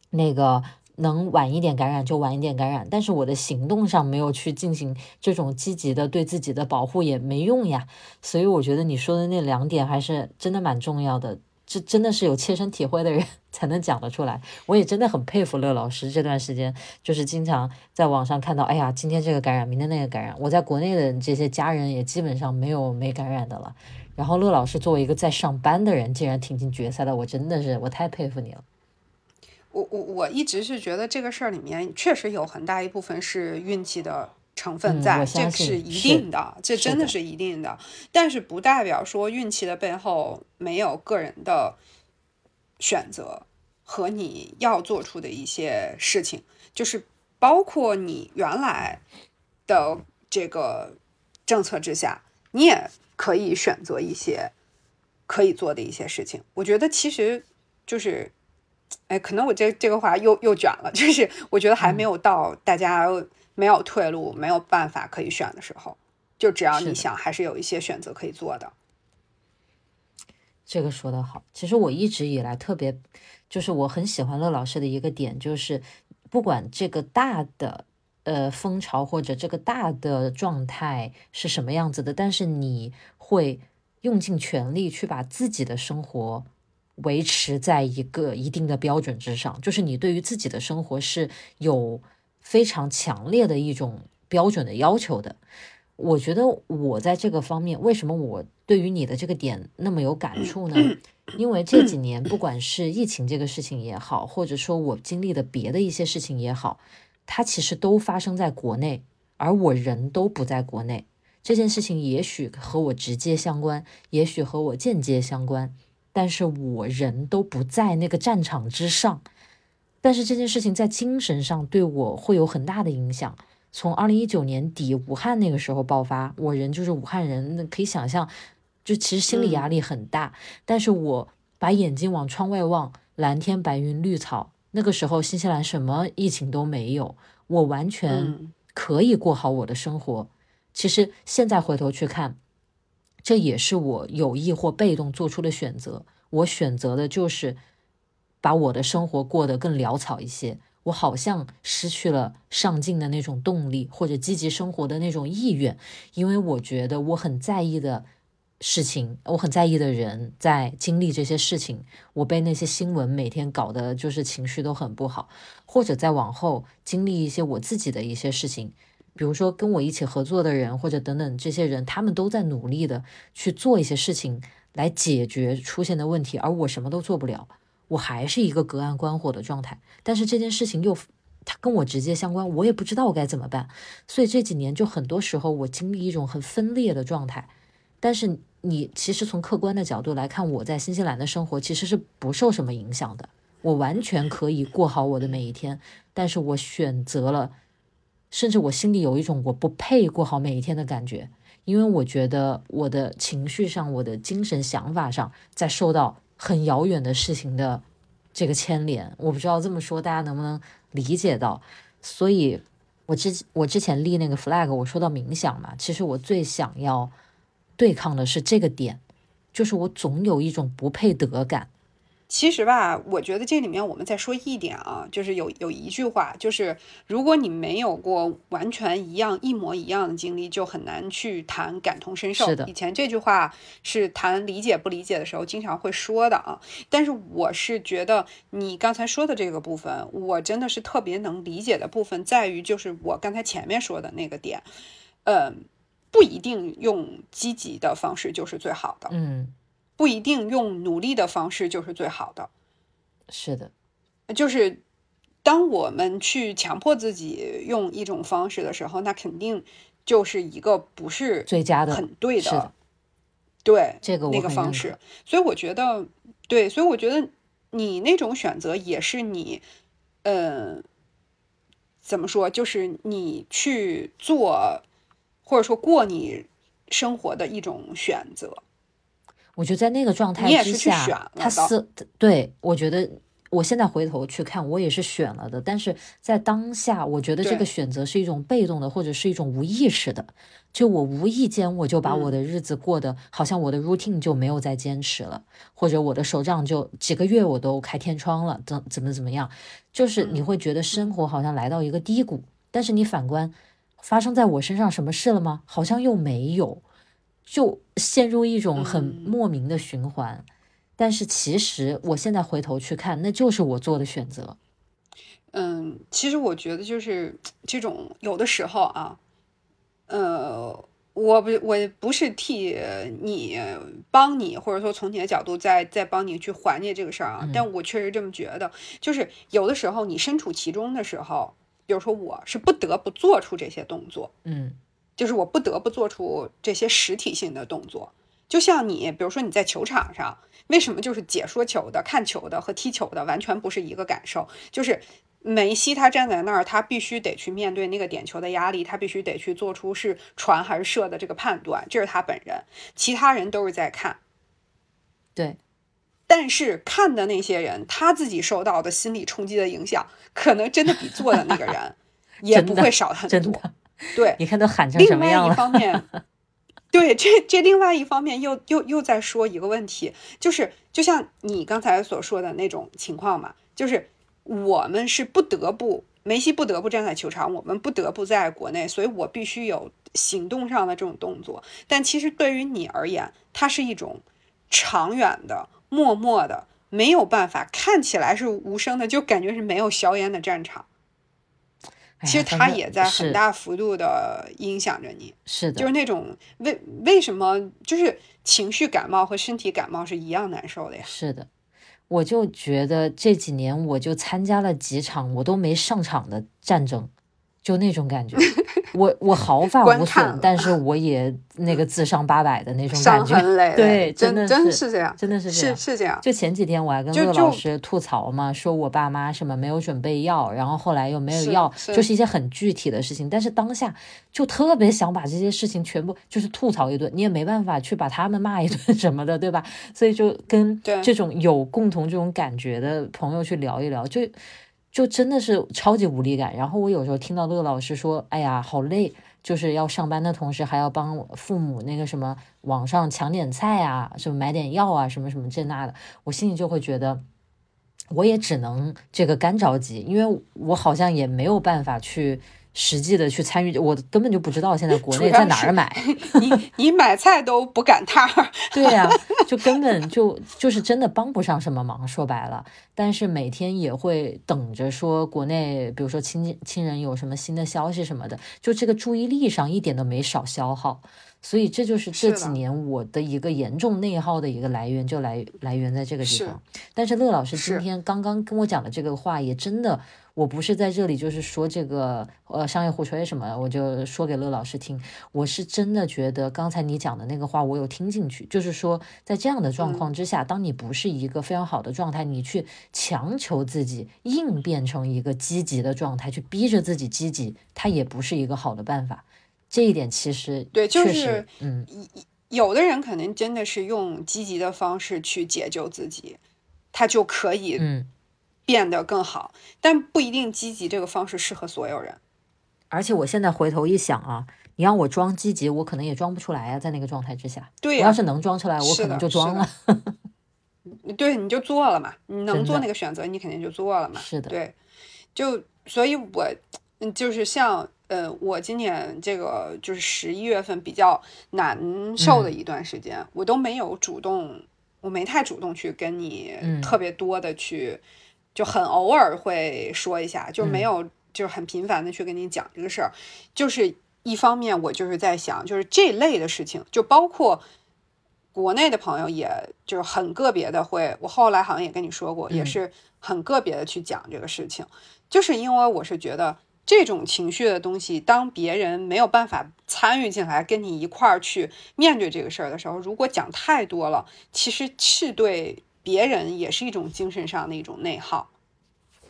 那个。能晚一点感染就晚一点感染，但是我的行动上没有去进行这种积极的对自己的保护也没用呀。所以我觉得你说的那两点还是真的蛮重要的，这真的是有切身体会的人 才能讲得出来。我也真的很佩服乐老师这段时间，就是经常在网上看到，哎呀，今天这个感染，明天那个感染。我在国内的这些家人也基本上没有没感染的了。然后乐老师作为一个在上班的人，竟然挺进决赛的，我真的是我太佩服你了。我我我一直是觉得这个事儿里面确实有很大一部分是运气的成分在，这是一定的，这真的是一定的。但是不代表说运气的背后没有个人的选择和你要做出的一些事情，就是包括你原来的这个政策之下，你也可以选择一些可以做的一些事情。我觉得其实就是。哎，可能我这这个话又又卷了，就是我觉得还没有到大家没有退路、没有办法可以选的时候，就只要你想，还是有一些选择可以做的。这个说的好，其实我一直以来特别，就是我很喜欢乐老师的一个点，就是不管这个大的呃风潮或者这个大的状态是什么样子的，但是你会用尽全力去把自己的生活。维持在一个一定的标准之上，就是你对于自己的生活是有非常强烈的一种标准的要求的。我觉得我在这个方面，为什么我对于你的这个点那么有感触呢？因为这几年，不管是疫情这个事情也好，或者说我经历的别的一些事情也好，它其实都发生在国内，而我人都不在国内。这件事情也许和我直接相关，也许和我间接相关。但是我人都不在那个战场之上，但是这件事情在精神上对我会有很大的影响。从二零一九年底武汉那个时候爆发，我人就是武汉人，那可以想象，就其实心理压力很大。但是我把眼睛往窗外望，蓝天白云绿草，那个时候新西兰什么疫情都没有，我完全可以过好我的生活。其实现在回头去看。这也是我有意或被动做出的选择。我选择的就是把我的生活过得更潦草一些。我好像失去了上进的那种动力，或者积极生活的那种意愿，因为我觉得我很在意的事情，我很在意的人在经历这些事情，我被那些新闻每天搞得就是情绪都很不好，或者再往后经历一些我自己的一些事情。比如说跟我一起合作的人，或者等等这些人，他们都在努力的去做一些事情来解决出现的问题，而我什么都做不了，我还是一个隔岸观火的状态。但是这件事情又，它跟我直接相关，我也不知道我该怎么办。所以这几年就很多时候我经历一种很分裂的状态。但是你其实从客观的角度来看，我在新西兰的生活其实是不受什么影响的，我完全可以过好我的每一天。但是我选择了。甚至我心里有一种我不配过好每一天的感觉，因为我觉得我的情绪上、我的精神想法上在受到很遥远的事情的这个牵连。我不知道这么说大家能不能理解到。所以，我之我之前立那个 flag，我说到冥想嘛，其实我最想要对抗的是这个点，就是我总有一种不配得感。其实吧，我觉得这里面我们再说一点啊，就是有有一句话，就是如果你没有过完全一样、一模一样的经历，就很难去谈感同身受。是的以前这句话是谈理解不理解的时候经常会说的啊。但是我是觉得你刚才说的这个部分，我真的是特别能理解的部分，在于就是我刚才前面说的那个点，嗯，不一定用积极的方式就是最好的。嗯，不一定用努力的方式就是最好的，是的，就是当我们去强迫自己用一种方式的时候，那肯定就是一个不是最佳的很对是的对这个那个方式。所以我觉得，对，所以我觉得你那种选择也是你，呃，怎么说，就是你去做或者说过你生活的一种选择。我觉得在那个状态之下，他思对我觉得。我现在回头去看，我也是选了的，但是在当下，我觉得这个选择是一种被动的，或者是一种无意识的。就我无意间，我就把我嗯的日子过得、好像我的 routine 就没有再坚持了，或者我的手账就几个月我都开天窗了，怎怎么怎么样，就是你嗯会觉得生活好像来到一个低谷，但是你反观发生在我身上什么事了吗？好像又没有，就陷入一种很嗯莫名的循环。但是其实我现在回头去看，那就是我做的选择。嗯，其实我觉得就是这种有的时候啊，呃，我不我不是替你帮你，或者说从你的角度再再帮你去缓解这个事儿啊，但我确实这么觉得，就是有的时候你身处其中的时候，比如说我是不得不做出这些动作，嗯就是我不得不做出这些实体性的动作。就像你，比如说你在球场上，为什么就是解说球的、看球的和踢球的完全不是一个感受？就是梅西他站在那儿，他必须得去面对那个点球的压力，他必须得去做出是传还是射的这个判断，这是他本人。其他人都是在看，对，但是看的那些人，他自己受到的心理冲击的影响，可能真的比做的那个人 也不会少很多。对，你看都喊成什另外一么样了？方面，对这这另外一方面又又又在说一个问题，就是就像你刚才所说的那种情况嘛，就是我们是不得不梅西不得不站在球场，我们不得不在国内，所以我必须有行动上的这种动作。但其实对于你而言，它是一种长远的、默默的，没有办法看起来是无声的，就感觉是没有硝烟的战场。哎其实呀反正它也在很大幅度的影响着你。是的，就是那种为为什么就是情绪感冒和身体感冒是一样难受的呀？是的，我就觉得这几年我就参加了几场我都没上场的战争，就那种感觉。我我毫发无损，但是我也那个自伤八百的那种感觉。痕累累，对真真的是真是这样，真的是这是样。是这样。就前几天我还跟就乐老师吐槽嘛，说我爸妈什么没有准备药，然后后来又没有是药，是就是一些很具体的事情。但是当下就特别想把这些事情全部就是吐槽一顿，你也没办法去把他们骂一顿什么的，对吧？所以就跟这种有共同这种感觉的朋友去聊一聊，就就真的是超级无力感。然后我有时候听到乐老师说：“哎呀，好累。”就是要上班的同时，还要帮父母那个什么网上抢点菜啊，什么买点药啊，什么什么这那的，我心里就会觉得，我也只能这个干着急，因为我好像也没有办法去实际的去参与，我根本就不知道现在国内在哪儿买。你你买菜都不赶趟儿，对呀、就根本就就是真的帮不上什么忙，说白了。但是每天也会等着说国内，比如说亲亲人有什么新的消息什么的，就这个注意力上一点都没少消耗。所以这就是这几年我的一个严重内耗的一个来源，就来来源在这个地方。但是乐老师今天刚刚跟我讲的这个话，也真的，我不是在这里就是说这个呃商业互吹什么的，我就说给乐老师听。我是真的觉得刚才你讲的那个话，我有听进去，就是说在这样的状况之下，当你不是一个非常好的状态，你去强求自己硬变成一个积极的状态，去逼着自己积极，它也不是一个好的办法。这一点其实对就是嗯，有的人可能真的是用积极的方式去解救自己，他就可以嗯，变得更好，但不一定积极这个方式适合所有人。而且我现在回头一想啊，你让我装积极，我可能也装不出来啊，在那个状态之下。对呀、我要是能装出来，我可能就装了。对，你就做了嘛，你能做那个选择，你肯定就做了嘛。是的，对，就所以我，嗯，就是像呃，我今年这个就是十一月份比较难受的嗯。一段时间，我都没有主动，我没太主动去跟你嗯。特别多的去，就很偶尔会说一下，就没嗯。有就是很频繁的去跟你讲这个事儿，就是一方面我就是在想，就是这类的事情，就包括。国内的朋友也就是很个别的会，我后来好像也跟你说过，也嗯。是很个别的去讲这个事情，就是因为我是觉得这种情绪的东西，当别人没有办法参与进来，跟你一块儿去面对这个事儿的时候，如果讲太多了，其实是对别人也是一种精神上的一种内耗。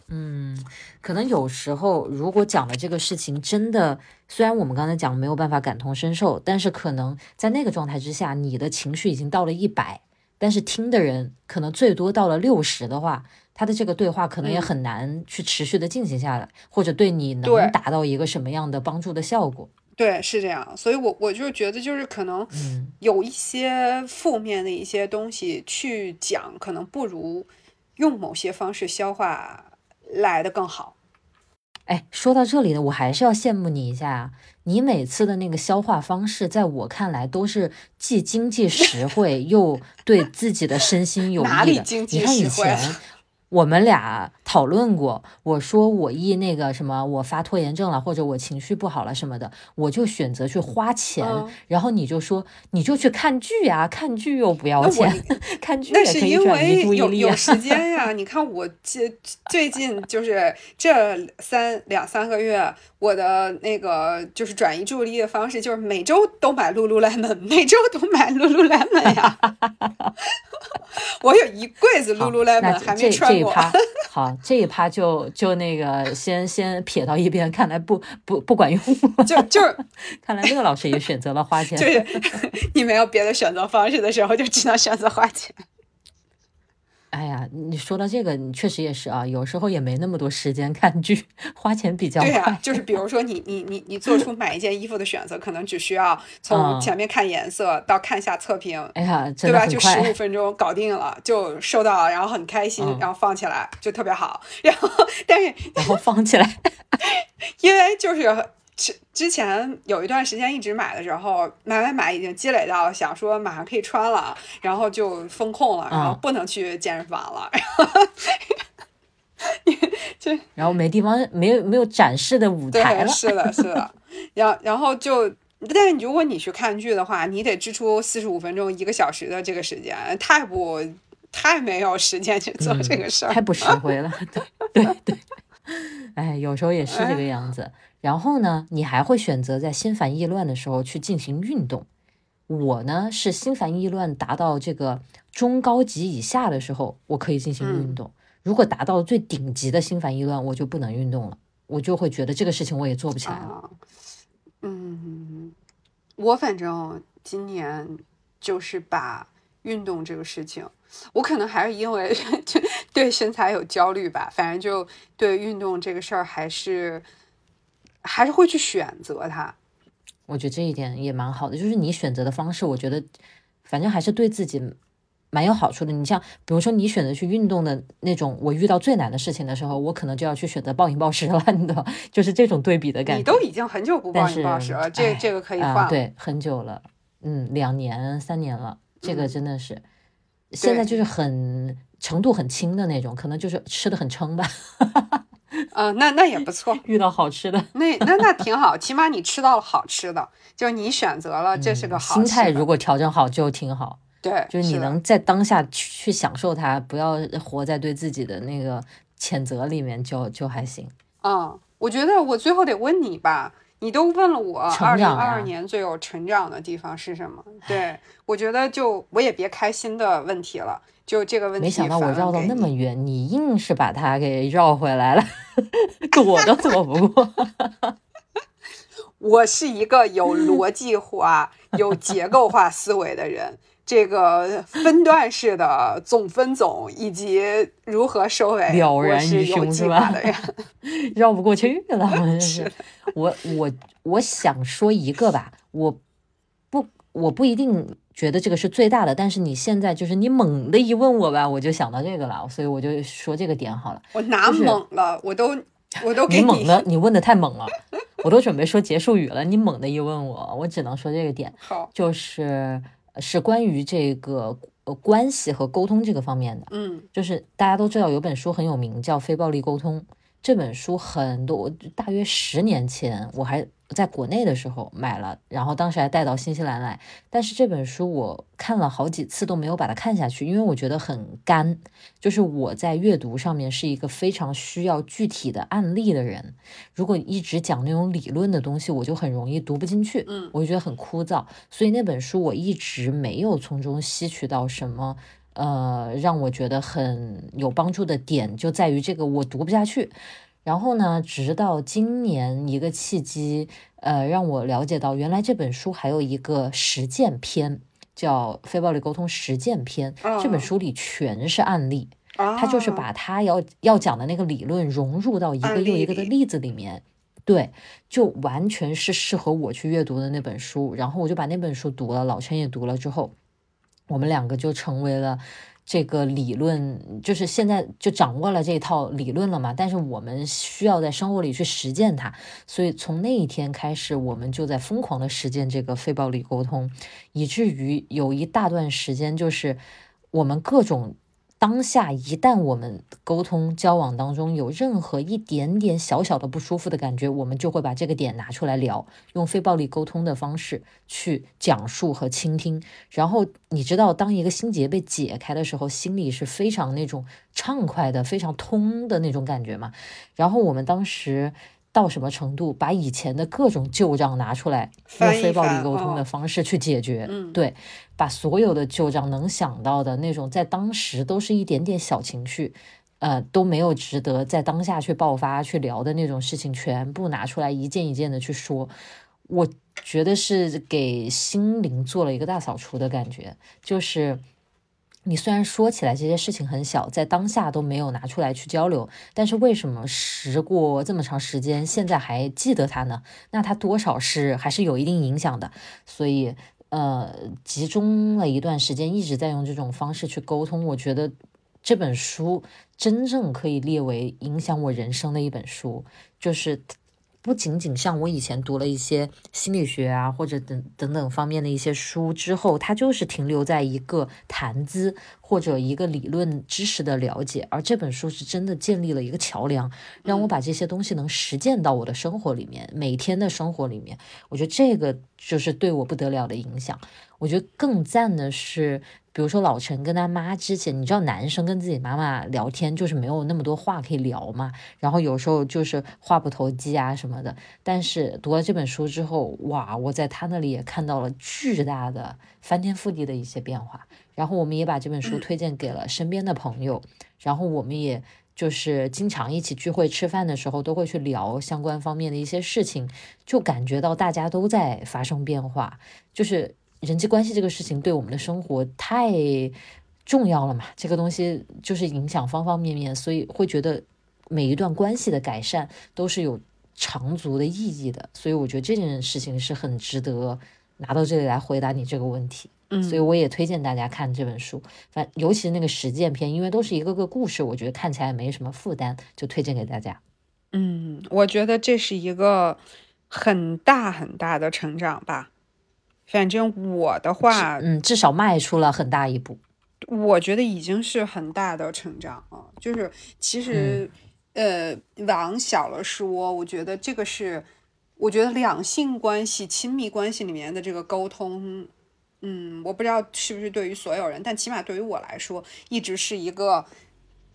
嗯，可能有时候如果讲的这个事情真的，虽然我们刚才讲没有办法感同身受，但是可能在那个状态之下，你的情绪已经到了一百，但是听的人可能最多到了六十的话，他的这个对话可能也嗯很难去持续的进行下来，或者对你能达到一个什么样的帮助的效果。对，是这样，所以我我就觉得，就是可能嗯有一些负面的一些东西去讲，可能不如用某些方式消化来的更好。哎，说到这里呢，我还是要羡慕你一下啊！你每次的那个消化方式，在我看来都是既经济实惠又对自己的身心有益的。哪里经济你看以前我们俩讨论过，我说我一那个什么，我发拖延症了，或者我情绪不好了什么的，我就选择去花钱，嗯然后你就说你就去看剧呀、看剧又不要钱，看剧那也可以是因转移注意为有有。时间呀，你看我最最近就是这三两三个月，我的那个就是转移注意力的方式，就是每周都买 lululemon，每周都买 lululemon 呀。我有一柜子好 lululemon 还这这没穿过。一趴，好，这一趴就就那个先先撇到一边，看来不不不管用。就就是 看来那个老师也选择了花钱。就是 你没有别的选择方式的时候，就只能选择花钱。哎呀，你说到这个，你确实也是啊，有时候也没那么多时间看剧，花钱比较对呀、就是比如说你你你你做出买一件衣服的选择，可能只需要 从嗯前面看颜色到看一下测评，哎呀，对吧？就十五。分钟搞定了，就收到了，然后很开心，嗯然后放起来就特别好。然后，但是然后放起来，因为就是之之前有一段时间一直买的时候，买买买已经积累到想说马上可以穿了，然后就封控了，然后嗯不能去健身房了。然后没地方，没有没有展示的舞台对，了。是的，是的。然然后就，但是如果你去看剧的话，你得支出四十五分钟、一个小时的这个时间，太不太没有时间去做这个事儿。太不实惠了。对对对，哎，有时候也是这个样子。然后呢，你还会选择在心烦意乱的时候去进行运动。我呢是心烦意乱达到这个中高级以下的时候，我可以进行运动。如果达到最顶级的心烦意乱，我就不能运动了，我就会觉得这个事情我也做不起来了。啊，嗯，我反正今年就是把运动这个事情，我可能还是因为 就对身材有焦虑吧，反正就对运动这个事儿还是还是会去选择它。我觉得这一点也蛮好的，就是你选择的方式，我觉得反正还是对自己蛮有好处的。你像比如说你选择去运动的那种，我遇到最难的事情的时候，我可能就要去选择暴饮暴食了，你知道，就是这种对比的感觉。你都已经很久不暴饮暴食了，这哎这个可以换了。啊，对，很久了，嗯，两年三年了，这个嗯真的是，现在就是很程度很轻的那种，可能就是吃的很撑吧，啊、那那也不错，遇到好吃的。那那那挺好，起码你吃到了好吃的，就是你选择了，这是个好嗯心态如果调整好就挺好。对，就是你能在当下去去享受它，不要活在对自己的那个谴责里面就，就还行。嗯，我觉得我最后得问你吧，你都问了我成二零二二年最有成长的地方是什么？对我觉得就我也别开心的问题了，就这个问题没想到我绕到那么远，你硬是把它给绕回来了，躲都躲不过。我是一个有逻辑化、有结构化思维的人。这个分段式的总分总以及如何收尾，了我然于胸是吧。绕不过去了，是是。我我我想说一个吧，我不我不一定觉得这个是最大的，但是你现在就是你猛的一问我吧，我就想到这个了，所以我就说这个点好了。我哪猛了？我都我都给你猛的，你问的太猛了，我都准备说结束语了，你猛的一问我，我只能说这个点。好，就是是关于这个呃关系和沟通这个方面的。嗯，就是大家都知道有本书很有名，叫《非暴力沟通》。这本书很多，大约十年前我还在国内的时候买了，然后当时还带到新西兰来。但是这本书我看了好几次都没有把它看下去，因为我觉得很干。就是我在阅读上面是一个非常需要具体的案例的人，如果一直讲那种理论的东西，我就很容易读不进去，嗯，我就觉得很枯燥。所以那本书我一直没有从中吸取到什么。呃，让我觉得很有帮助的点就在于这个我读不下去，然后呢，直到今年一个契机，呃，让我了解到原来这本书还有一个实践篇，叫《非暴力沟通实践篇》。这本书里全是案例，他就是把他要要讲的那个理论融入到一个又一个的例子里面，对，就完全是适合我去阅读的那本书。然后我就把那本书读了，老陈也读了之后。我们两个就成为了这个理论，就是现在就掌握了这套理论了嘛。但是我们需要在生活里去实践它，所以从那一天开始，我们就在疯狂的实践这个非暴力沟通，以至于有一大段时间，就是我们各种。当下一旦我们沟通交往当中有任何一点点小小的不舒服的感觉，我们就会把这个点拿出来聊，用非暴力沟通的方式去讲述和倾听。然后你知道，当一个心结被解开的时候，心里是非常那种畅快的、非常通的那种感觉嘛。然后我们当时。到什么程度，把以前的各种旧账拿出来，用非暴力沟通的方式去解决。对，把所有的旧账能想到的那种，在当时都是一点点小情绪，呃，都没有值得在当下去爆发去聊的那种事情，全部拿出来一件一件的去说。我觉得是给心灵做了一个大扫除的感觉，就是。你虽然说起来这些事情很小，在当下都没有拿出来去交流，但是为什么时过这么长时间，现在还记得它呢？那它多少是还是有一定影响的。所以，呃，集中了一段时间，一直在用这种方式去沟通。我觉得这本书真正可以列为影响我人生的一本书，就是。不仅仅像我以前读了一些心理学啊，或者等等等方面的一些书之后，它就是停留在一个谈资或者一个理论知识的了解，而这本书是真的建立了一个桥梁，让我把这些东西能实践到我的生活里面，每天的生活里面，我觉得这个就是对我不得了的影响。我觉得更赞的是。比如说老陈跟他妈之前，你知道男生跟自己妈妈聊天就是没有那么多话可以聊嘛，然后有时候就是话不投机啊什么的。但是读了这本书之后，哇，我在他那里也看到了巨大的翻天覆地的一些变化。然后我们也把这本书推荐给了身边的朋友，然后我们也就是经常一起聚会吃饭的时候都会去聊相关方面的一些事情，就感觉到大家都在发生变化，就是。人际关系这个事情对我们的生活太重要了嘛？这个东西就是影响方方面面，所以会觉得每一段关系的改善都是有长足的意义的。所以我觉得这件事情是很值得拿到这里来回答你这个问题。嗯，所以我也推荐大家看这本书，反尤其是那个实践篇，因为都是一个个故事，我觉得看起来没什么负担，就推荐给大家。嗯，我觉得这是一个很大很大的成长吧。反正我的话，嗯，至少迈出了很大一步。我觉得已经是很大的成长了。就是其实，呃，往小了说，我觉得这个是，我觉得两性关系、亲密关系里面的这个沟通，嗯，我不知道是不是对于所有人，但起码对于我来说，一直是一个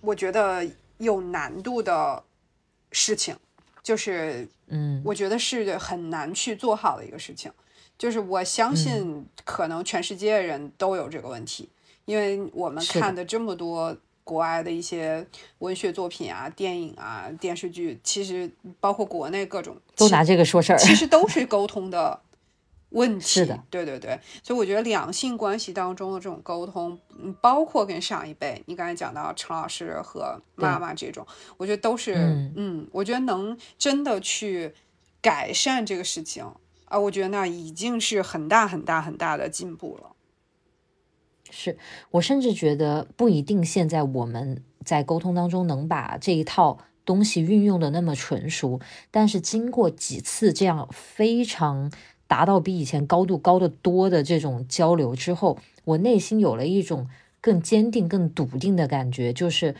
我觉得有难度的事情。就是，嗯，我觉得是很难去做好的一个事情。就是我相信，可能全世界人都有这个问题，因为我们看的这么多国外的一些文学作品啊、电影啊、电视剧，其实包括国内各种都拿这个说事儿，其实都是沟通的问 题。是的，对对对，所以我觉得两性关系当中的这种沟通，嗯，包括跟上一辈，你刚才讲到陈老师和妈妈这种，我觉得都是，嗯，我觉得能真的去改善这个事情。啊，我觉得那已经是很大很大很大的进步了。是我甚至觉得不一定现在我们在沟通当中能把这一套东西运用的那么纯熟，但是经过几次这样非常达到比以前高度高得多的这种交流之后，我内心有了一种更坚定、更笃定的感觉，就是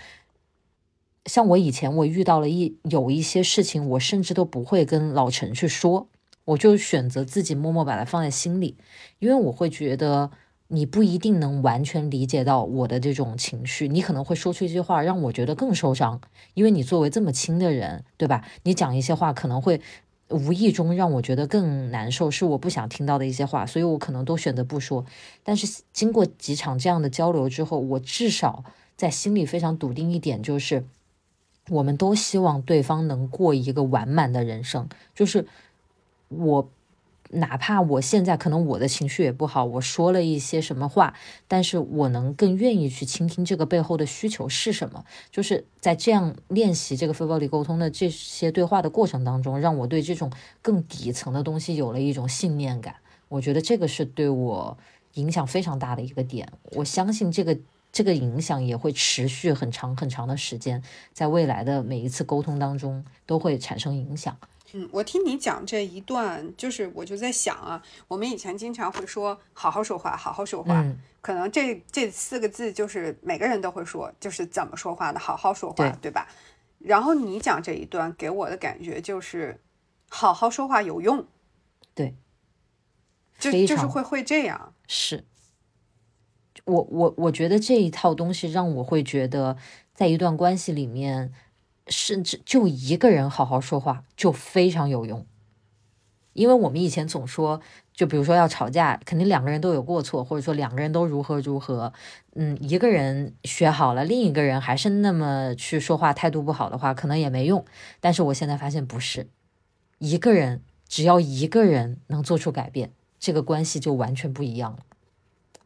像我以前我遇到了一有一些事情，我甚至都不会跟老陈去说，我就选择自己默默把它放在心里，因为我会觉得。你不一定能完全理解到我的这种情绪，你可能会说出一句话让我觉得更受伤，因为你作为这么亲的人，对吧？你讲一些话可能会无意中让我觉得更难受，是我不想听到的一些话，所以我可能都选择不说。但是经过几场这样的交流之后，我至少在心里非常笃定一点，就是我们都希望对方能过一个完满的人生，就是我。哪怕我现在可能我的情绪也不好，我说了一些什么话，但是我能更愿意去倾听这个背后的需求是什么。就是在这样练习这个非暴力沟通的这些对话的过程当中，让我对这种更底层的东西有了一种信念感。我觉得这个是对我影响非常大的一个点。我相信这个这个影响也会持续很长很长的时间，在未来的每一次沟通当中都会产生影响。嗯，我听你讲这一段，就是我就在想啊，我们以前经常会说“好好说话，好好说话”，可能这这四个字就是每个人都会说，就是怎么说话的，好好说话，对吧？然后你讲这一段给我的感觉就是“好好说话有用”，对，就就是会会这样。是，我我我觉得这一套东西让我会觉得，在一段关系里面。甚至就一个人好好说话就非常有用，因为我们以前总说，就比如说要吵架，肯定两个人都有过错，或者说两个人都如何如何，嗯，一个人学好了，另一个人还是那么去说话，态度不好的话，可能也没用。但是我现在发现不是，一个人只要一个人能做出改变，这个关系就完全不一样了。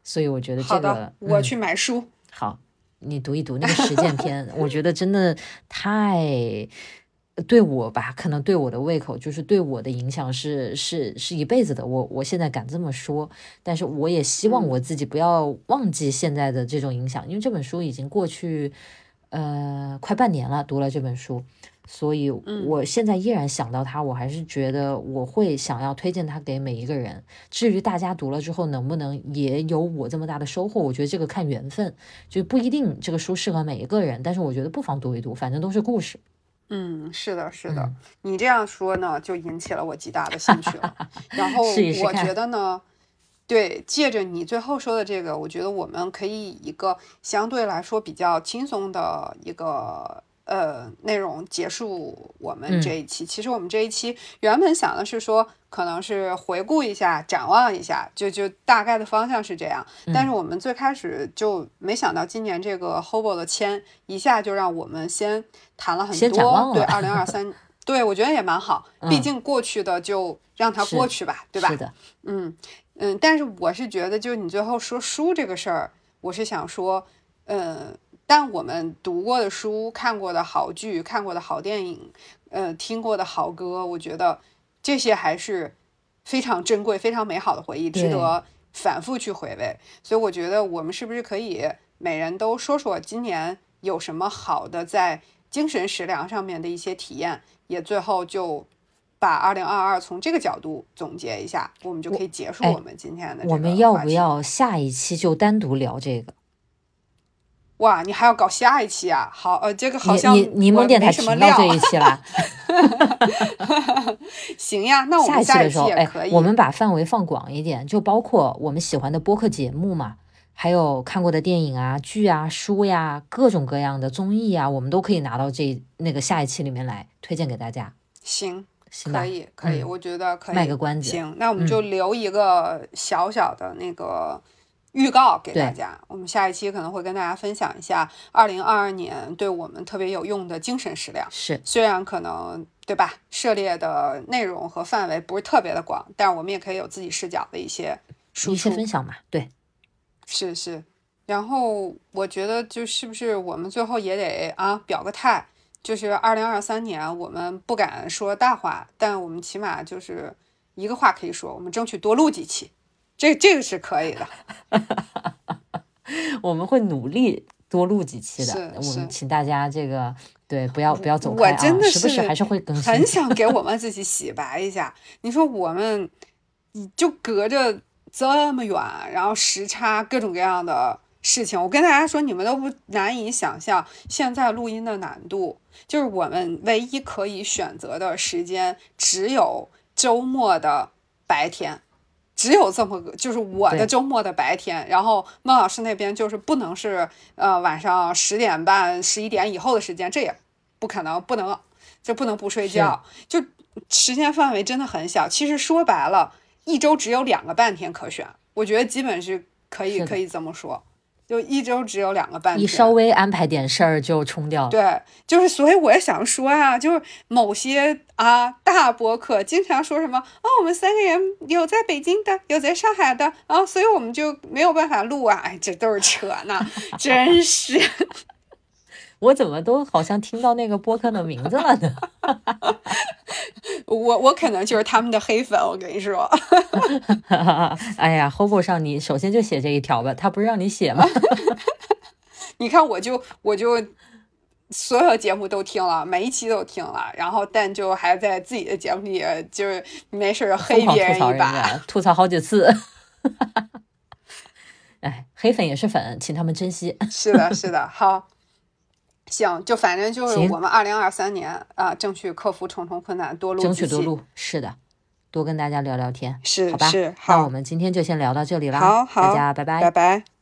所以我觉得这个，我去买书。好。你读一读那个实践篇，我觉得真的太对我吧，可能对我的胃口，就是对我的影响是是是一辈子的。我我现在敢这么说，但是我也希望我自己不要忘记现在的这种影响，因为这本书已经过去呃快半年了，读了这本书。所以，我现在依然想到他，我还是觉得我会想要推荐他给每一个人。至于大家读了之后能不能也有我这么大的收获，我觉得这个看缘分，就不一定这个书适合每一个人。但是我觉得不妨读一读，反正都是故事。嗯，是的，是的。你这样说呢，就引起了我极大的兴趣了。然后我觉得呢，对，借着你最后说的这个，我觉得我们可以以一个相对来说比较轻松的一个。呃，内容结束我们这一期。其实我们这一期原本想的是说，可能是回顾一下、展望一下，就就大概的方向是这样。但是我们最开始就没想到，今年这个 Hobo 的签一下就让我们先谈了很多。对，二零二三，对我觉得也蛮好。毕竟过去的就让它过去吧，对吧？是的。嗯嗯，但是我是觉得，就你最后说书这个事儿，我是想说，嗯。但我们读过的书、看过的好剧、看过的好电影，呃，听过的好歌，我觉得这些还是非常珍贵、非常美好的回忆，值得反复去回味。所以，我觉得我们是不是可以每人都说说今年有什么好的在精神食粮上面的一些体验？也最后就把二零二二从这个角度总结一下，我们就可以结束我们今天的。我们要不要下一期就单独聊这个？哇，你还要搞下一期啊？好，呃，这个好像柠檬电台停到这一期了。行呀，那我们下一期的时候，哎，我们把范围放广一点，就包括我们喜欢的播客节目嘛，还有看过的电影啊、剧啊、书呀，各种各样的综艺啊，我们都可以拿到这那个下一期里面来推荐给大家。行，可以，可以，我觉得可以。卖个关子。行，那我们就留一个小小的那个。预告给大家，我们下一期可能会跟大家分享一下二零二二年对我们特别有用的精神食粮。是，虽然可能对吧，涉猎的内容和范围不是特别的广，但是我们也可以有自己视角的一些输出分享嘛。对，是是。然后我觉得就是不是我们最后也得啊表个态，就是二零二三年我们不敢说大话，但我们起码就是一个话可以说，我们争取多录几期。这这个是可以的，我们会努力多录几期的。我们请大家这个对不要不要走开啊，我真的时不时还是会更新。很想给我们 自己洗白一下。你说我们就隔着这么远，然后时差各种各样的事情，我跟大家说，你们都不难以想象现在录音的难度。就是我们唯一可以选择的时间只有周末的白天，只有这么个，就是我的周末的白天。然后孟老师那边就是不能是呃晚上十点半、十一点以后的时间，这也不可能，不能就不能不睡觉，就时间范围真的很小。其实说白了，一周只有两个半天可选，我觉得基本是可以是可以这么说，就一周只有两个半天。一稍微安排点事儿就冲掉了。对，就是所以我也想说啊，就是某些啊大博客经常说什么哦，我们三个人有在北京的，有在上海的，然后所以我们就没有办法录啊，哎，这都是扯呢，真是。我怎么都好像听到那个播客的名字了呢？我我可能就是他们的黑粉，我跟你说。哎呀，Hobo 上你首先就写这一条吧，他不是让你写吗？你看，我就我就所有节目都听了，每一期都听了，然后但就还在自己的节目里就是没事黑别人人一把。家，吐槽好几次。哎，黑粉也是粉，请他们珍惜。是的，是的，好，行，就反正就是我们二零二三年啊，争取克服重重困难，多录争。取多录，是的，多跟大家聊聊天，是好吧？是，好那我，们今天就先聊到这里啦，好好大家拜拜拜拜。